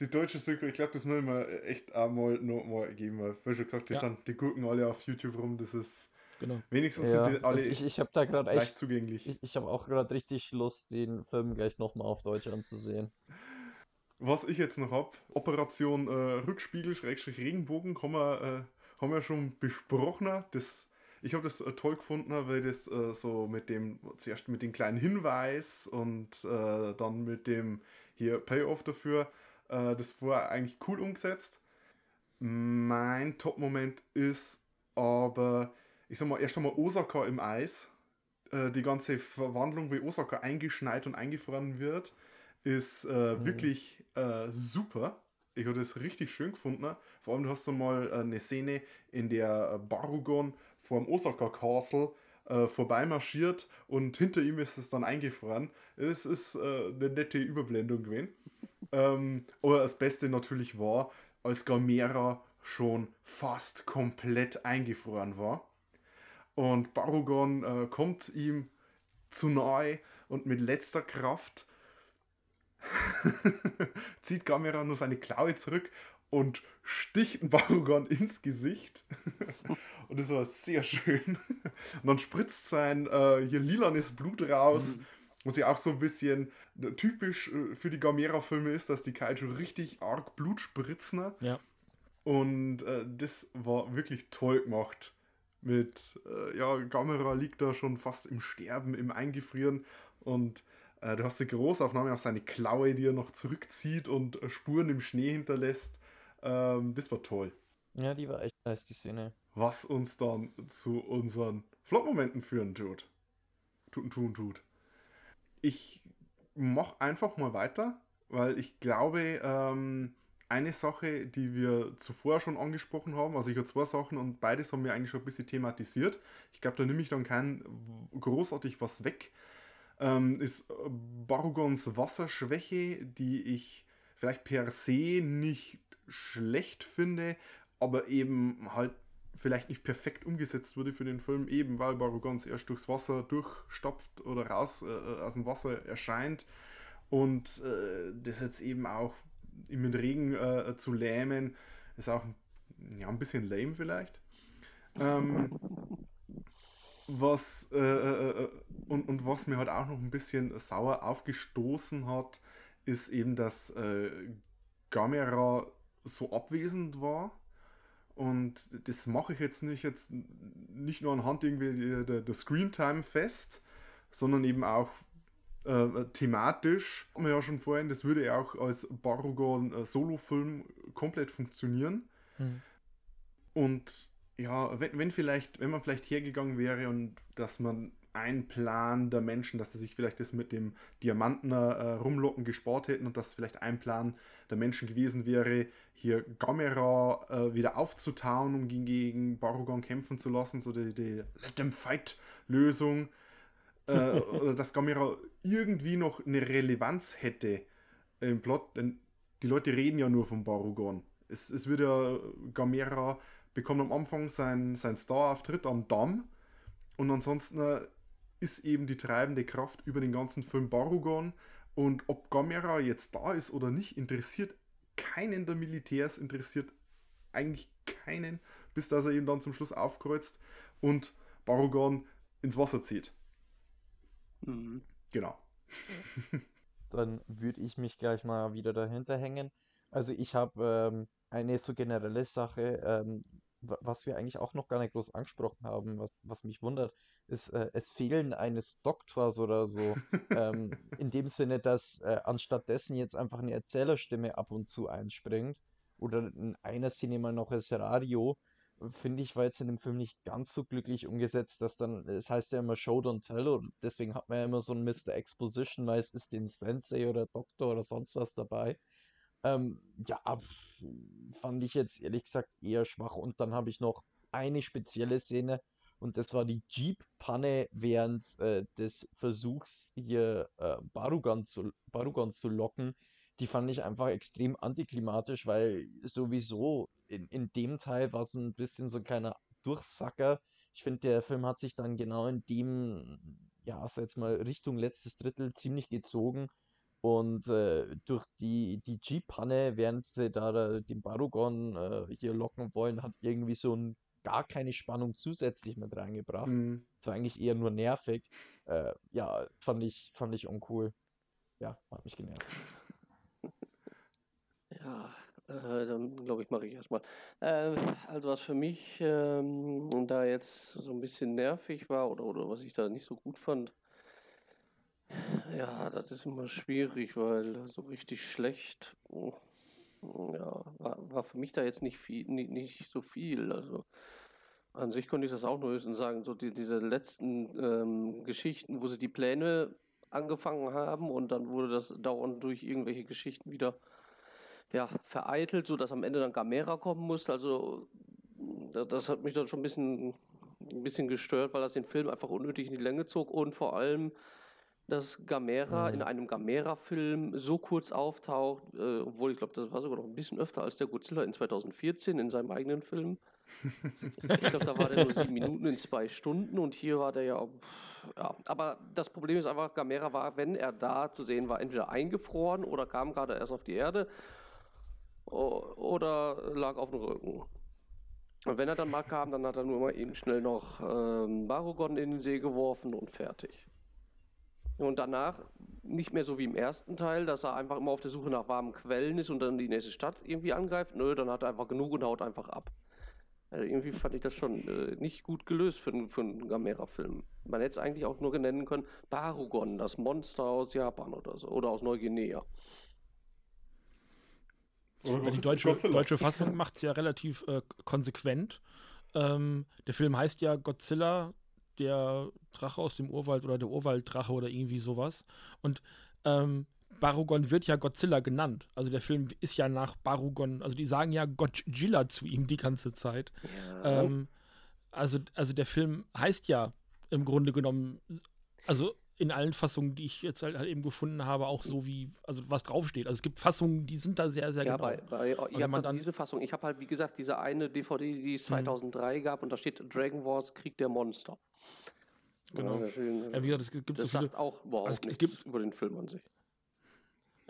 die deutsche Synchro, ich glaube, das müssen wir echt einmal noch mal geben, weil, wie schon gesagt, das Ja. sind die Gurken alle auf YouTube rum, das ist, Genau. wenigstens Ja, sind die alle also ich, ich habe da gerade leicht echt. zugänglich. Ich, ich habe auch gerade richtig Lust, den Film gleich nochmal auf Deutsch anzusehen. Was ich jetzt noch habe, Operation äh, Rückspiegel, Schrägstrich Regenbogen, haben wir, äh, haben wir schon besprochen. Das, ich habe das äh, toll gefunden, weil das äh, so mit dem, zuerst mit dem kleinen Hinweis und äh, dann mit dem hier Payoff dafür, äh, das war eigentlich cool umgesetzt. Mein Top-Moment ist aber, ich sag mal, erst einmal Osaka im Eis. Äh, die ganze Verwandlung, wie Osaka eingeschneit und eingefroren wird, ist äh, wirklich äh, super. Ich habe das richtig schön gefunden. Vor allem, du hast so mal äh, eine Szene, in der äh, Barugon vor dem Osaka Castle äh, vorbeimarschiert und hinter ihm ist es dann eingefroren. Es ist äh, eine nette Überblendung gewesen. ähm, aber das Beste natürlich war, als Gamera schon fast komplett eingefroren war. Und Barugon äh, kommt ihm zu nahe und mit letzter Kraft zieht Gamera nur seine Klaue zurück und sticht Barugon ins Gesicht. und das war sehr schön. Und dann spritzt sein äh, hier lilanes Blut raus. Was ja auch so ein bisschen äh, typisch äh, für die Gamera-Filme ist, dass die Kaiju richtig arg Blut spritzen. Ja. Und äh, das war wirklich toll gemacht. Mit, äh, ja, Gamera liegt da schon fast im Sterben, im Eingefrieren. Und äh, du hast die Großaufnahme auf seine Klaue, die er noch zurückzieht und äh, Spuren im Schnee hinterlässt. Ähm, das war toll. Ja, die war echt nice, die Szene. Was uns dann zu unseren Flop-Momenten führen tut. Tut, tun, tut. Ich mach einfach mal weiter, weil ich glaube, ähm, eine Sache, die wir zuvor schon angesprochen haben, also ich habe zwei Sachen und beides haben wir eigentlich schon ein bisschen thematisiert. Ich glaube, da nehme ich dann kein großartig was weg. Ähm, ist Barugons Wasserschwäche, die ich vielleicht per se nicht schlecht finde, aber eben halt vielleicht nicht perfekt umgesetzt wurde für den Film, eben weil Barugans erst durchs Wasser durchstopft oder raus äh, aus dem Wasser erscheint und äh, das jetzt eben auch ihm mit Regen äh, zu lähmen, ist auch ja, ein bisschen lame vielleicht. Ähm, was äh, äh, äh, und, und was mir halt auch noch ein bisschen sauer aufgestoßen hat, ist eben, dass äh, Gamera so abwesend war. Und das mache ich jetzt nicht jetzt nicht nur anhand irgendwie der, der Screentime fest, sondern eben auch äh, thematisch. Haben wir ja schon vorhin, das würde ja auch als Barugon äh, komplett funktionieren. Hm. Und ja, wenn, wenn vielleicht, wenn man vielleicht hergegangen wäre und dass man einen Plan der Menschen, dass sie sich vielleicht das mit dem Diamanten äh, rumlocken gespart hätten und dass vielleicht ein Plan der Menschen gewesen wäre, hier Gamera äh, wieder aufzutauen, um gegen Barugon kämpfen zu lassen, so die, die Let them fight Lösung. Äh, oder dass Gamera irgendwie noch eine Relevanz hätte im Plot, denn die Leute reden ja nur von Barugon. Es, es wird ja Gamera bekommt am Anfang sein, sein Star-Auftritt am Damm und ansonsten äh, ist eben die treibende Kraft über den ganzen Film Barugon und ob Gamera jetzt da ist oder nicht, interessiert keinen der Militärs, interessiert eigentlich keinen, bis dass er eben dann zum Schluss aufkreuzt und Barugon ins Wasser zieht. Mhm. Genau. Dann würde ich mich gleich mal wieder dahinter hängen. Also ich habe ähm, eine so generelle Sache, ähm, wa- was wir eigentlich auch noch gar nicht groß angesprochen haben, was, was mich wundert, ist, äh, es fehlen eines Doktors oder so. ähm, in dem Sinne, dass äh, anstatt dessen jetzt einfach eine Erzählerstimme ab und zu einspringt oder in einer Szene mal noch das Radio, finde ich, war jetzt in dem Film nicht ganz so glücklich umgesetzt, dass dann, es heißt ja immer Show Don't Tell und deswegen hat man ja immer so einen Mr. Exposition, meistens den Sensei oder Doktor oder sonst was dabei. Ähm, ja, fand ich jetzt ehrlich gesagt eher schwach. Und dann habe ich noch eine spezielle Szene und das war die Jeep-Panne während äh, des Versuchs, hier äh, Barugan zu, Barugan zu locken. Die fand ich einfach extrem antiklimatisch, weil sowieso in, in dem Teil war es ein bisschen so ein kleiner Durchsacker. Ich finde, der Film hat sich dann genau in dem, ja, sag jetzt mal Richtung letztes Drittel ziemlich gezogen. Und äh, durch die, die Jeep-Panne, während sie da, da den Barugon äh, hier locken wollen, hat irgendwie so ein, gar keine Spannung zusätzlich mit reingebracht. Mhm. Das war eigentlich eher nur nervig. Äh, ja, fand ich, fand ich uncool. Ja, hat mich genervt. Ja, äh, dann glaube ich, mache ich erstmal. Äh, also was für mich ähm, da jetzt so ein bisschen nervig war oder, oder was ich da nicht so gut fand, ja, das ist immer schwierig, weil so richtig schlecht, mm, ja, war, war für mich da jetzt nicht viel, nicht, nicht so viel. Also an sich konnte ich das auch nur höchstens sagen, so die, diese letzten ähm, Geschichten, wo sie die Pläne angefangen haben und dann wurde das dauernd durch irgendwelche Geschichten wieder ja, vereitelt, sodass am Ende dann Gamera kommen musste. Also da- das hat mich dann schon ein bisschen, ein bisschen gestört, weil das den Film einfach unnötig in die Länge zog und vor allem, dass Gamera in einem Gamera-Film so kurz auftaucht, äh, obwohl ich glaube, das war sogar noch ein bisschen öfter als der Godzilla in 2014 in seinem eigenen Film. Ich glaube, da war der nur sieben Minuten in zwei Stunden und hier war der ja, ja. Aber das Problem ist einfach, Gamera war, wenn er da zu sehen war, entweder eingefroren oder kam gerade erst auf die Erde oder lag auf dem Rücken. Und wenn er dann mal kam, dann hat er nur mal eben schnell noch ähm, Barugon in den See geworfen und fertig. Und danach nicht mehr so wie im ersten Teil, dass er einfach immer auf der Suche nach warmen Quellen ist und dann die nächste Stadt irgendwie angreift. Nö, dann hat er einfach genug und haut einfach ab. Also irgendwie fand ich das schon äh, nicht gut gelöst für, einen- für einen Gamera-Film. Man hätte es eigentlich auch nur nennen können, Barugon, das Monster aus Japan oder so. Oder aus Neuguinea. Oder Die deutsche, deutsche Fassung macht es ja relativ äh, konsequent. Ähm, der Film heißt ja Godzilla, der Drache aus dem Urwald oder der Urwalddrache oder irgendwie sowas. Und ähm, Barugon wird ja Godzilla genannt. Also der Film ist ja nach Barugon, also die sagen ja Godzilla zu ihm die ganze Zeit. Ähm, also, also der Film heißt ja im Grunde genommen, also in allen Fassungen, die ich jetzt halt, halt eben gefunden habe, auch so wie, also was draufsteht. Also es gibt Fassungen, die sind da sehr, sehr Ja, genau. bei, bei man halt dann- diese Fassung. Ich habe halt, wie gesagt, diese eine DVD, die Mhm. es 2003 gab und da steht Dragon Wars Krieg der Monster. Genau. Ja, wie gesagt, es gibt das so viele, sagt auch überhaupt Also es gibt- über den Film an sich.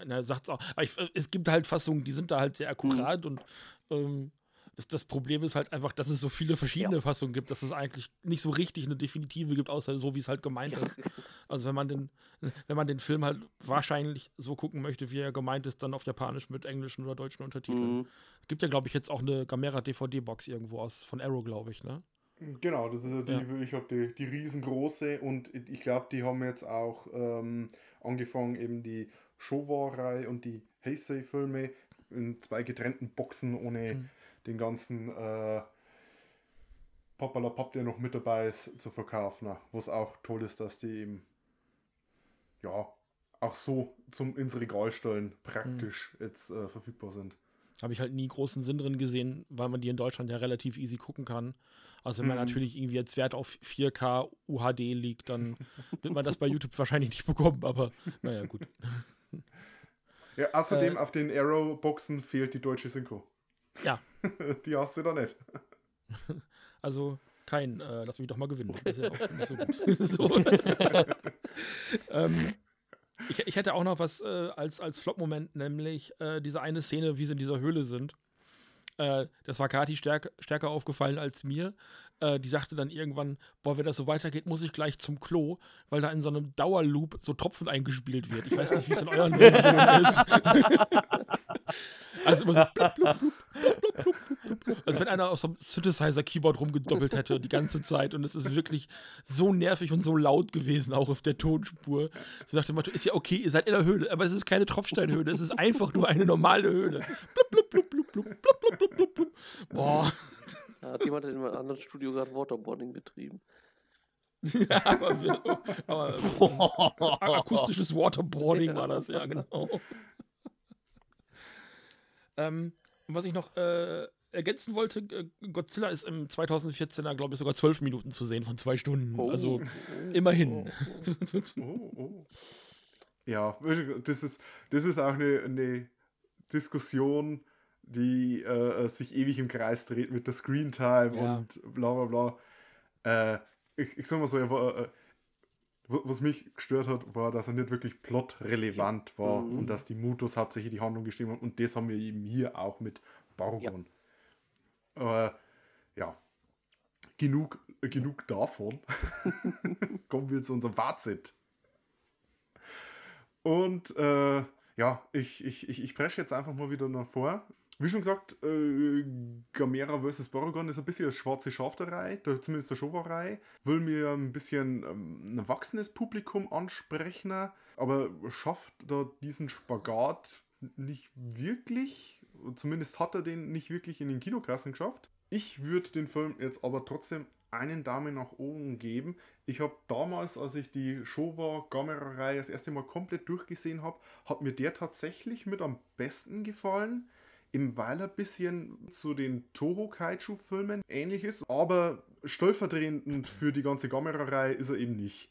na, sagt's auch. Ich, es gibt halt Fassungen, die sind da halt sehr akkurat und ähm, das, das Problem ist halt einfach, dass es so viele verschiedene Fassungen gibt, dass es eigentlich nicht so richtig eine definitive gibt, außer so, wie es halt gemeint ist. Also wenn man den, wenn man den Film halt wahrscheinlich so gucken möchte, wie er gemeint ist, dann auf Japanisch mit englischen oder deutschen Untertiteln. Mhm. Gibt ja, glaube ich, jetzt auch eine Gamera DVD-Box irgendwo aus von Arrow, glaube ich, ne? Genau, das ist ja die, Ja. ich habe die, die riesengroße und ich glaube, die haben jetzt auch ähm, angefangen, eben die Showa-Reihe und die Heisei-Filme in zwei getrennten Boxen ohne Mhm. Den ganzen äh, Papalapap, der noch mit dabei ist, zu verkaufen. ne? Was auch toll ist, dass die eben ja auch so zum ins Regal stellen praktisch jetzt äh, verfügbar sind. Habe ich halt nie großen Sinn drin gesehen, weil man die in Deutschland ja relativ easy gucken kann. Also wenn man Mhm. natürlich irgendwie jetzt Wert auf 4K UHD liegt, dann wird man das bei YouTube wahrscheinlich nicht bekommen, aber naja, gut. Ja, außerdem Äh, auf den Arrow-Boxen fehlt die deutsche Synchro. Ja. die hast du da nicht. Also kein, äh, lass mich doch mal gewinnen. Das ist ja auch nicht so gut. so. ähm, ich, ich hätte auch noch was äh, als, als Flop-Moment, nämlich äh, diese eine Szene, wie sie in dieser Höhle sind. Äh, das war Kati stärk, stärker aufgefallen als mir. Äh, die sagte dann irgendwann, boah, wenn das so weitergeht, muss ich gleich zum Klo, weil da in so einem Dauerloop so Tropfen eingespielt wird. Ich weiß nicht, wie es in euren Versionen ist. Also immer so blub, blub, blub, blub, blub, blub, blub, blub. Als wenn einer auf so einem Synthesizer-Keyboard rumgedoppelt hätte die ganze Zeit. Und es ist wirklich so nervig und so laut gewesen, auch auf der Tonspur. So nach dem Motto, ist ja okay, ihr seid in der Höhle, aber es ist keine Tropfsteinhöhle, es ist einfach nur eine normale Höhle. Blub, blub, blub, blub, blub, blub, blub, blub, blub. Boah. Da hat jemand in einem anderen Studio gerade Waterboarding betrieben. Ja, aber, wir, aber äh, akustisches Waterboarding war das, ja, genau. Ähm, und was ich noch äh, ergänzen wollte, äh, Godzilla ist im 2014er, glaube ich, sogar zwölf Minuten zu sehen von zwei Stunden. Oh. Also immerhin. Oh, oh. Ja, das ist, das ist auch eine, eine Diskussion, die äh, sich ewig im Kreis dreht mit der Screen Time Ja. und bla bla bla. Äh, ich, ich sag mal so, war, äh, was mich gestört hat, war, dass er nicht wirklich plotrelevant war Mhm. und dass die Mutos hauptsächlich die Handlung gestimmt haben. Und das haben wir eben hier auch mit Bargon. Aber ja, genug, äh, genug davon. Kommen wir zu unserem Fazit. Und äh, ja, ich, ich, ich, ich presche jetzt einfach mal wieder nach vor. Wie schon gesagt, äh, Gamera vs. Baragon ist ein bisschen eine schwarze Schaf der Reihe, zumindest der Showa-Reihe. Will mir ein bisschen ähm, ein erwachsenes Publikum ansprechen, aber schafft da diesen Spagat nicht wirklich. Zumindest hat er den nicht wirklich in den Kinokassen geschafft. Ich würde den Film jetzt aber trotzdem einen Daumen nach oben geben. Ich habe damals, als ich die Showa Gamera-Reihe das erste Mal komplett durchgesehen habe, hat mir der tatsächlich mit am besten gefallen. Eben weil er ein bisschen zu den Toho Kaiju-Filmen ähnlich ist, aber stellvertretend für die ganze Gamera-Reihe ist er eben nicht.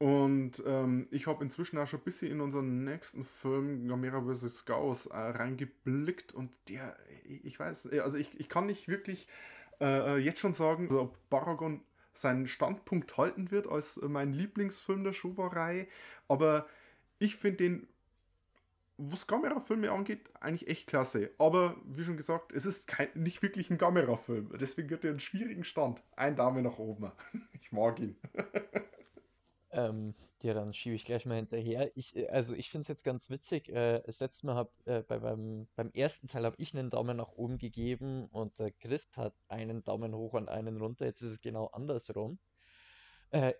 Und ähm, ich habe inzwischen auch schon ein bisschen in unseren nächsten Film Gamera vs. Gauss äh, reingeblickt und der, ich, weiß, äh, also ich, ich kann nicht wirklich äh, jetzt schon sagen, also ob Baragon seinen Standpunkt halten wird als äh, mein Lieblingsfilm der Showa-Reihe, aber ich finde den, was Gamera-Filme angeht, eigentlich echt klasse. Aber wie schon gesagt, es ist kein, nicht wirklich ein Gamera-Film. Deswegen wird er einen schwierigen Stand. Ein Dame nach oben. Ich mag ihn. Ähm, ja, dann schiebe ich gleich mal hinterher. Ich, äh, also ich finde es jetzt ganz witzig. Äh, das letzte Mal hab, äh, bei, beim, beim ersten Teil habe ich einen Daumen nach oben gegeben und der Christ hat einen Daumen hoch und einen runter. Jetzt ist es genau andersrum. Äh,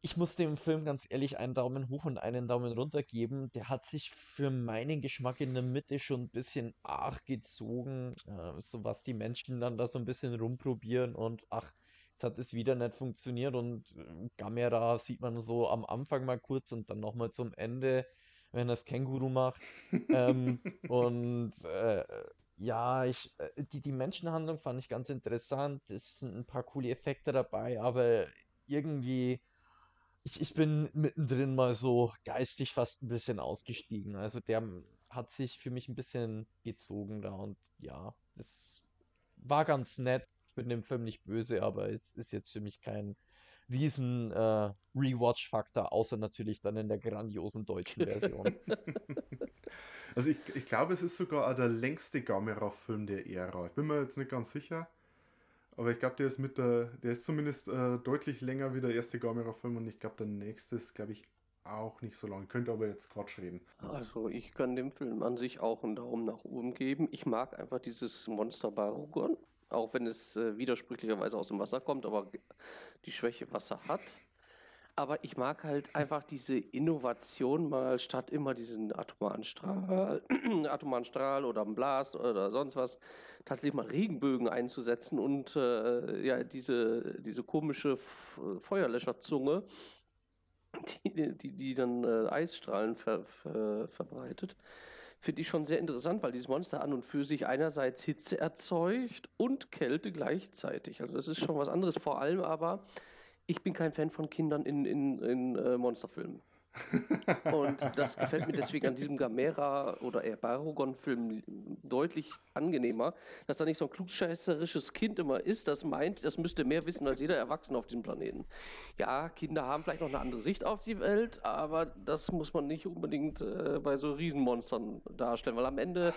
ich muss dem Film ganz ehrlich einen Daumen hoch und einen Daumen runter geben. Der hat sich für meinen Geschmack in der Mitte schon ein bisschen arg gezogen, äh, so was die Menschen dann da so ein bisschen rumprobieren und ach, jetzt hat es wieder nicht funktioniert und äh, Gamera sieht man so am Anfang mal kurz und dann nochmal zum Ende, wenn das Känguru macht. ähm, und äh, ja, ich, äh, die, die Menschenhandlung fand ich ganz interessant. Es sind ein paar coole Effekte dabei, aber irgendwie, ich, ich bin mittendrin mal so geistig fast ein bisschen ausgestiegen. Also der hat sich für mich ein bisschen gezogen da und ja, das war ganz nett. Ich bin dem Film nicht böse, aber es ist jetzt für mich kein riesen äh, Rewatch-Faktor, außer natürlich dann in der grandiosen deutschen Version. Also ich, ich glaube, es ist sogar auch der längste Gamera-Film der Ära. Ich bin mir jetzt nicht ganz sicher. Aber ich glaube, der ist mit der, der ist zumindest äh, deutlich länger wie der erste Gamera-Film und ich glaube, der nächste ist, glaube ich, auch nicht so lang. Könnte aber jetzt Quatsch reden. Also ich kann dem Film an sich auch einen Daumen nach oben geben. Ich mag einfach dieses Monster Barugon, auch wenn es äh, widersprüchlicherweise aus dem Wasser kommt, aber die Schwäche Wasser hat. Aber ich mag halt einfach diese Innovation mal statt immer diesen atomaren Strahl, atomaren Strahl oder einen Blast oder sonst was, tatsächlich mal Regenbögen einzusetzen und äh, ja, diese, diese komische F Feuerlöscherzunge, die, die, die dann äh, Eisstrahlen ver, ver, verbreitet, finde ich schon sehr interessant, weil dieses Monster an und für sich einerseits Hitze erzeugt und Kälte gleichzeitig. Also das ist schon was anderes. Vor allem aber ich bin kein Fan von Kindern in, in, in äh, Monsterfilmen. Und das gefällt mir deswegen an diesem Gamera oder eher Barugon-Film deutlich angenehmer, dass da nicht so ein klugscheißerisches Kind immer ist, das meint, das müsste mehr wissen als jeder Erwachsene auf diesem Planeten. Ja, Kinder haben vielleicht noch eine andere Sicht auf die Welt, aber das muss man nicht unbedingt äh, bei so Riesenmonstern darstellen, weil am Ende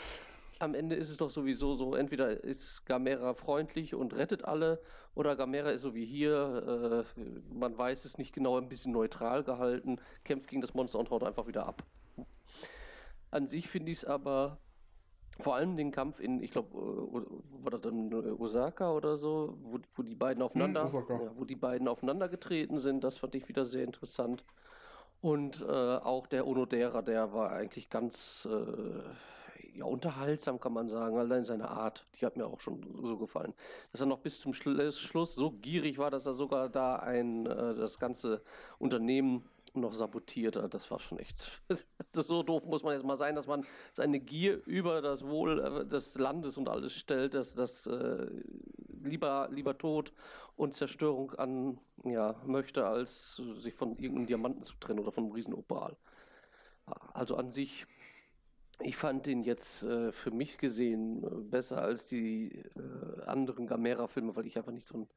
am Ende ist es doch sowieso so, entweder ist Gamera freundlich und rettet alle, oder Gamera ist so wie hier, äh, man weiß es nicht genau, ein bisschen neutral gehalten, kämpft gegen das Monster und haut einfach wieder ab. An sich finde ich es aber vor allem den Kampf in, ich glaube, äh, war das dann äh, Osaka oder so, wo, wo die beiden aufeinander, Hm, ja, wo die beiden aufeinander getreten sind, das fand ich wieder sehr interessant. Und äh, auch der Onodera, der war eigentlich ganz äh, ja, unterhaltsam, kann man sagen, allein seine Art, die hat mir auch schon so gefallen. Dass er noch bis zum Schlu- Schluss so gierig war, dass er sogar da ein, äh, das ganze Unternehmen noch sabotiert hat, das war schon echt. so doof muss man jetzt mal sein, dass man seine Gier über das Wohl äh, des Landes und alles stellt, dass das äh, lieber, lieber Tod und Zerstörung an ja, möchte, als sich von irgendeinem Diamanten zu trennen oder von einem Riesenopal. Also an sich, ich fand den jetzt äh, für mich gesehen äh, besser als die äh, anderen Gamera-Filme, weil ich einfach nicht so ein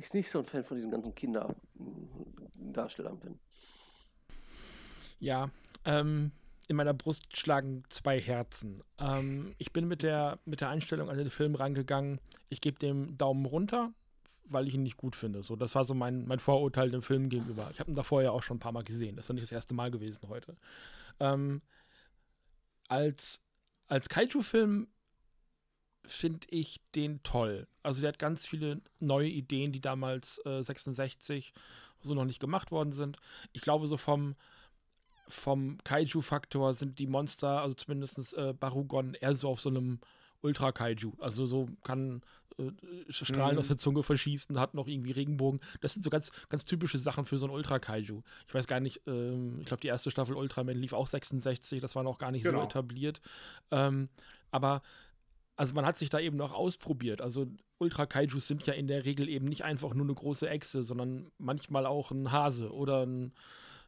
nicht, nicht so ein Fan von diesen ganzen Kinderdarstellern bin. Ja, ähm, in meiner Brust schlagen zwei Herzen. Ähm, ich bin mit der, mit der Einstellung an den Film rangegangen. Ich gebe dem Daumen runter, weil ich ihn nicht gut finde. So, das war so mein, mein Vorurteil dem Film gegenüber. Ich habe ihn davor ja auch schon ein paar Mal gesehen. Das ist noch nicht das erste Mal gewesen heute. Ähm, als als Kaiju-Film finde ich den toll. Also der hat ganz viele neue Ideen, die damals äh, 66 so noch nicht gemacht worden sind. Ich glaube, so vom, vom Kaiju-Faktor sind die Monster, also zumindest äh, Barugon, eher so auf so einem Ultra-Kaiju. Also so kann äh, Strahlen Mhm. aus der Zunge verschießen, hat noch irgendwie Regenbogen. Das sind so ganz, ganz typische Sachen für so ein Ultra-Kaiju. Ich weiß gar nicht, ähm, ich glaube, die erste Staffel Ultraman lief auch 66, das war noch gar nicht Genau. so etabliert. Ähm, aber also man hat sich da eben noch ausprobiert. Also Ultra-Kaijus sind ja in der Regel eben nicht einfach nur eine große Echse, sondern manchmal auch ein Hase oder ein,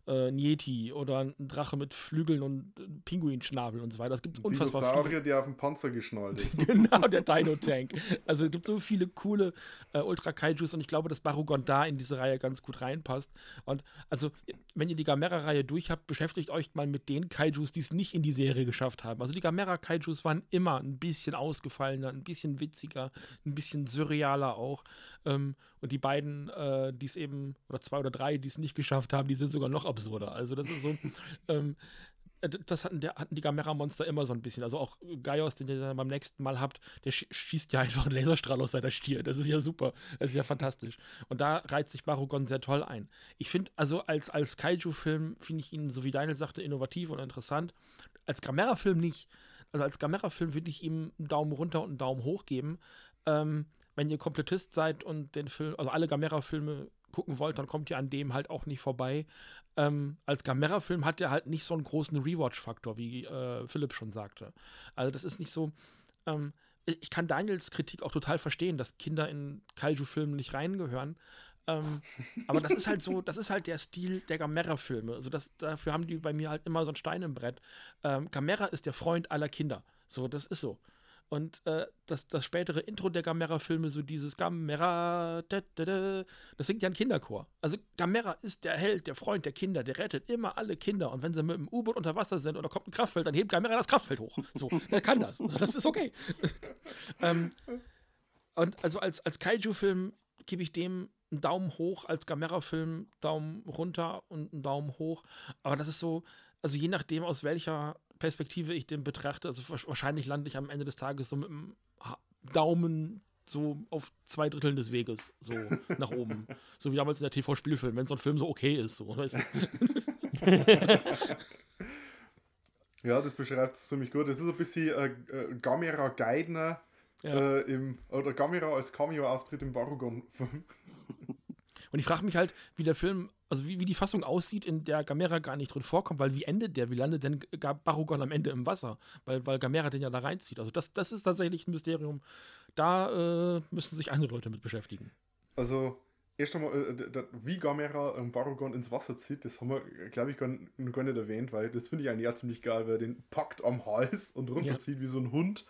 äh, ein Yeti oder ein Drache mit Flügeln und äh, Pinguinschnabel und so weiter. Es gibt unfassbar viele. Dinosaurier, der auf dem Panzer geschnallt ist. Genau, der Dino-Tank. Also es gibt so viele coole äh, Ultra-Kaijus und ich glaube, dass Barugon da in diese Reihe ganz gut reinpasst. Und also, wenn ihr die Gamera-Reihe durch habt, beschäftigt euch mal mit den Kaijus, die es nicht in die Serie geschafft haben. Also die Gamera-Kaijus waren immer ein bisschen ausgefallener, ein bisschen witziger, ein bisschen surrealer auch. Ähm, und die beiden, äh, die es eben, oder zwei oder drei, die es nicht geschafft haben, die sind sogar noch absurder. Also das ist so, ähm, äh, das hatten, der, hatten die Gamera-Monster immer so ein bisschen. Also auch Gaios, den ihr dann beim nächsten Mal habt, der sch schießt ja einfach einen Laserstrahl aus seiner Stirn. Das ist ja super. Das ist ja fantastisch. Und da reizt sich Barugon sehr toll ein. Ich finde, also als, als Kaiju-Film finde ich ihn, so wie Daniel sagte, innovativ und interessant. Als Gamera-Film nicht. Also als Gamera-Film würde ich ihm einen Daumen runter und einen Daumen hoch geben. Ähm, wenn ihr Komplettist seid und den Film, also alle Gamera-Filme gucken wollt, dann kommt ihr an dem halt auch nicht vorbei. Ähm, als Gamera-Film hat er halt nicht so einen großen Rewatch-Faktor, wie äh, Philipp schon sagte. Also das ist nicht so. Ähm, ich kann Daniels Kritik auch total verstehen, dass Kinder in Kaiju-Filmen nicht reingehören. Ähm, aber das ist halt so, das ist halt der Stil der Gamera-Filme. Also das, dafür haben die bei mir halt immer so ein Stein im Brett. Ähm, Gamera ist der Freund aller Kinder. So, das ist so. Und äh, das, das spätere Intro der Gamera-Filme, so dieses Gamera, da, da, da, das singt ja ein Kinderchor. Also Gamera ist der Held, der Freund der Kinder, der rettet immer alle Kinder. Und wenn sie mit dem U-Boot unter Wasser sind oder kommt ein Kraftfeld, dann hebt Gamera das Kraftfeld hoch. So, der kann das. Das ist okay. ähm, und also als, als Kaiju-Film gebe ich dem einen Daumen hoch, als Gamera-Film Daumen runter und einen Daumen hoch. Aber das ist so, also je nachdem, aus welcher Perspektive ich den betrachte, also wahrscheinlich lande ich am Ende des Tages so mit dem Daumen so auf zwei Dritteln des Weges, so nach oben. So wie damals in der TV-Spielfilm, wenn so ein Film so okay ist. So, weißt du? ja, das beschreibt es ziemlich gut. Das ist ein bisschen äh, äh, Gamera Geidner ja. äh, im, oder Gamera als Cameo-Auftritt im Barugon-Film. Und ich frage mich halt, wie der Film, also wie, wie die Fassung aussieht, in der Gamera gar nicht drin vorkommt, weil wie endet der? Wie landet denn Barugon am Ende im Wasser? Weil, weil Gamera den ja da reinzieht. Also das, das ist tatsächlich ein Mysterium. Da äh, müssen sich andere Leute mit beschäftigen. Also, erst einmal, äh, wie Gamera ähm, Barugon ins Wasser zieht, das haben wir, glaube ich, gar, gar, nicht erwähnt, weil das finde ich eigentlich ja ziemlich geil, weil er den packt am Hals und runterzieht ja. wie so ein Hund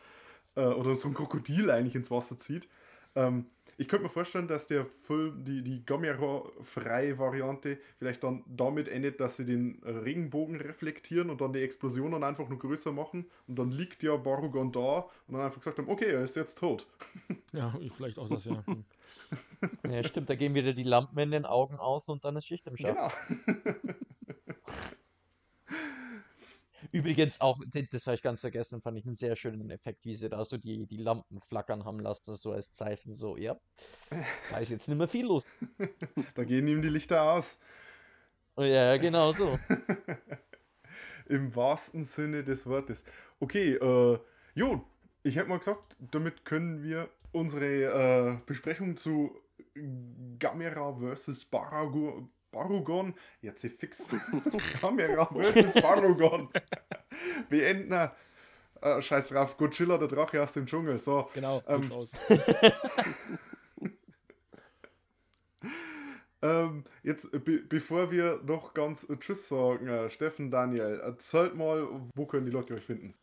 äh, oder so ein Krokodil eigentlich ins Wasser zieht. Ähm, ich könnte mir vorstellen, dass der Film, die, die Gamera-freie Variante, vielleicht dann damit endet, dass sie den Regenbogen reflektieren und dann die Explosion dann einfach nur größer machen und dann liegt ja Barugon da und dann einfach gesagt haben, okay, er ist jetzt tot. Ja, vielleicht auch das, ja. Ja, stimmt, da gehen wieder die Lampen in den Augen aus und dann ist Schicht im Schacht. Genau. Übrigens auch, das habe ich ganz vergessen, fand ich einen sehr schönen Effekt, wie sie da so die, die Lampen flackern haben lassen, so als Zeichen, so, ja, da ist jetzt nicht mehr viel los. da gehen ihm die Lichter aus. Ja, genau so. Im wahrsten Sinne des Wortes. Okay, äh, jo, ich hätte mal gesagt, damit können wir unsere äh, Besprechung zu Gamera vs. Barago Barugon, jetzt fix Kamera versus Barugon. Beenden. Äh, scheiß drauf, Godzilla, der Drache aus dem Dschungel. So, genau, ähm, aus. ähm, jetzt, be bevor wir noch ganz Tschüss sagen, äh, Steffen, Daniel, erzählt mal, wo können die Leute euch finden?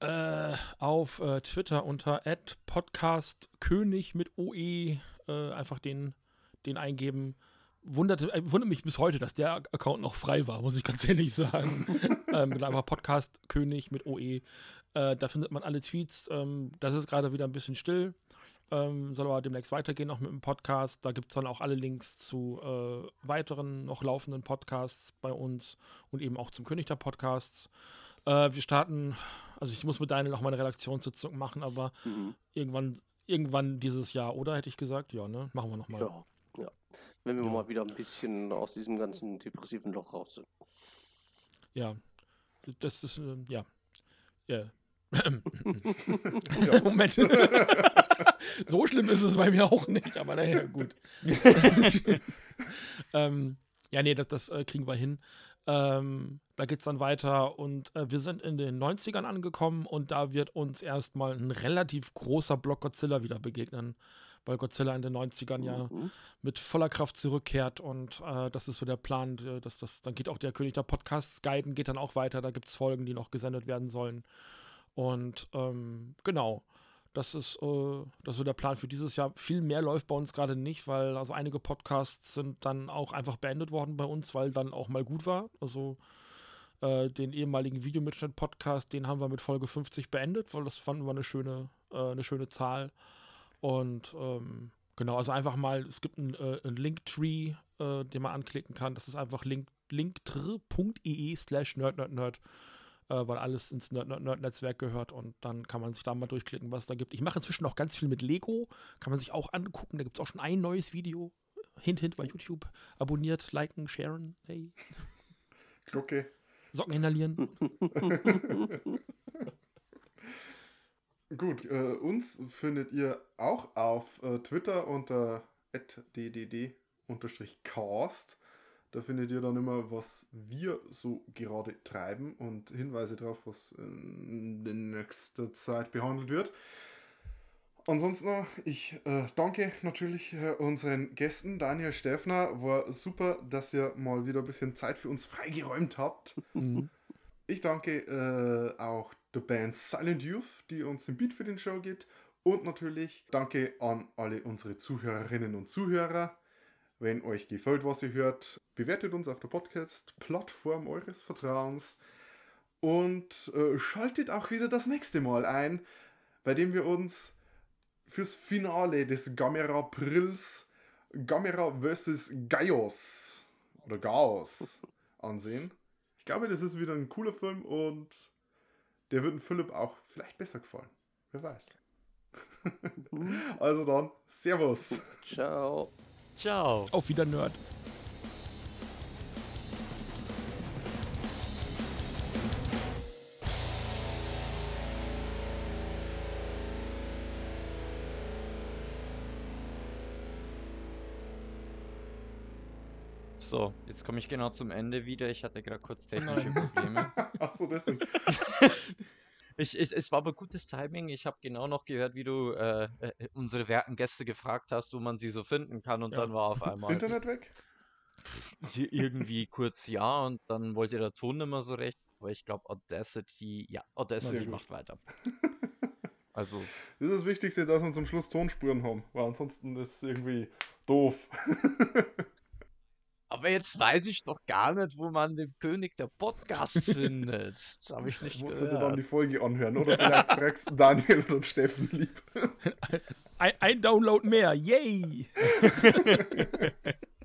Äh, auf äh, Twitter unter podcastkönig mit OE äh, einfach den, den eingeben wunderte, äh, wundert mich bis heute, dass der Account noch frei war, muss ich ganz ehrlich sagen. ähm, einfach Podcast König mit OE. Äh, da findet man alle Tweets. Ähm, das ist gerade wieder ein bisschen still. Ähm, soll aber demnächst weitergehen, auch mit dem Podcast. Da gibt es dann auch alle Links zu äh, weiteren noch laufenden Podcasts bei uns und eben auch zum König der Podcasts. Äh, wir starten, also ich muss mit Daniel noch mal eine Redaktionssitzung machen, aber mhm. irgendwann, irgendwann dieses Jahr, oder hätte ich gesagt? Ja, ne? Machen wir noch mal. Ja, ja wenn wir ja. mal wieder ein bisschen aus diesem ganzen depressiven Loch raus sind. Ja, das ist, äh, ja. Ja. ja. Moment. so schlimm ist es bei mir auch nicht, aber naja, gut. ähm, ja, nee, das, das äh, kriegen wir hin. Ähm, da geht es dann weiter und äh, wir sind in den 90ern angekommen und da wird uns erstmal ein relativ großer Block Godzilla wieder begegnen weil Godzilla in den 90ern ja mhm. mit voller Kraft zurückkehrt und äh, das ist so der Plan, äh, dass das, dann geht auch der König der Podcasts Guiden geht dann auch weiter, da gibt es Folgen, die noch gesendet werden sollen. Und ähm, genau, das ist, äh, das ist so der Plan für dieses Jahr. Viel mehr läuft bei uns gerade nicht, weil also einige Podcasts sind dann auch einfach beendet worden bei uns, weil dann auch mal gut war. Also äh, den ehemaligen Videomitschnitt-Podcast, den haben wir mit Folge 50 beendet, weil das fanden wir eine schöne, äh, eine schöne Zahl. Und ähm, genau, also einfach mal, es gibt einen, äh, einen Linktree, äh, den man anklicken kann. Das ist einfach link, linktr.ee slash nerdnerdnerd, äh, weil alles ins Nerd-Nerd-Netzwerk gehört und dann kann man sich da mal durchklicken, was es da gibt. Ich mache inzwischen auch ganz viel mit Lego, kann man sich auch angucken. Da gibt es auch schon ein neues Video. Hint, hint bei YouTube. Abonniert, liken, sharen. Hey. Glocke. Socken inhalieren. Gut, äh, uns findet ihr auch auf äh, Twitter unter ddd-cast. Da findet ihr dann immer, was wir so gerade treiben und Hinweise darauf, was in, nächster Zeit behandelt wird. ansonsten, ich äh, danke natürlich äh, unseren Gästen, Daniel Steffner. War super, dass ihr mal wieder ein bisschen Zeit für uns freigeräumt habt. Mhm. Ich danke äh, auch der Band Silent Youth, die uns den Beat für den Show gibt. Und natürlich danke an alle unsere Zuhörerinnen und Zuhörer. Wenn euch gefällt, was ihr hört, bewertet uns auf der Podcast-Plattform eures Vertrauens. Und äh, schaltet auch wieder das nächste Mal ein, bei dem wir uns fürs Finale des Gamera Prills Gamera vs. Gaios oder Chaos ansehen. Ich glaube, das ist wieder ein cooler Film und der wird Philipp auch vielleicht besser gefallen. Wer weiß. also dann, Servus. Ciao. Ciao. Auf wieder Nerd. So, jetzt komme ich genau zum Ende wieder. Ich hatte gerade kurz technische. Probleme. Achso, deswegen. Ich, ich, es war aber gutes Timing. Ich habe genau noch gehört, wie du äh, äh, unsere werten Gäste gefragt hast, wo man sie so finden kann. Und Ja. dann war auf einmal Internet weg? irgendwie kurz ja und dann wollte der Ton nicht mehr so recht. Aber ich glaube, Audacity, ja, Audacity macht weiter. Also, Das ist das Wichtigste, dass wir zum Schluss Tonspuren haben, weil ansonsten ist es irgendwie doof. Aber jetzt weiß ich doch gar nicht, wo man den König der Podcasts findet. Das habe ich nicht Musst du dir dann die gehört. Folge anhören oder vielleicht fragst du Daniel oder Steffen lieb. Ein, ein Download mehr. Yay!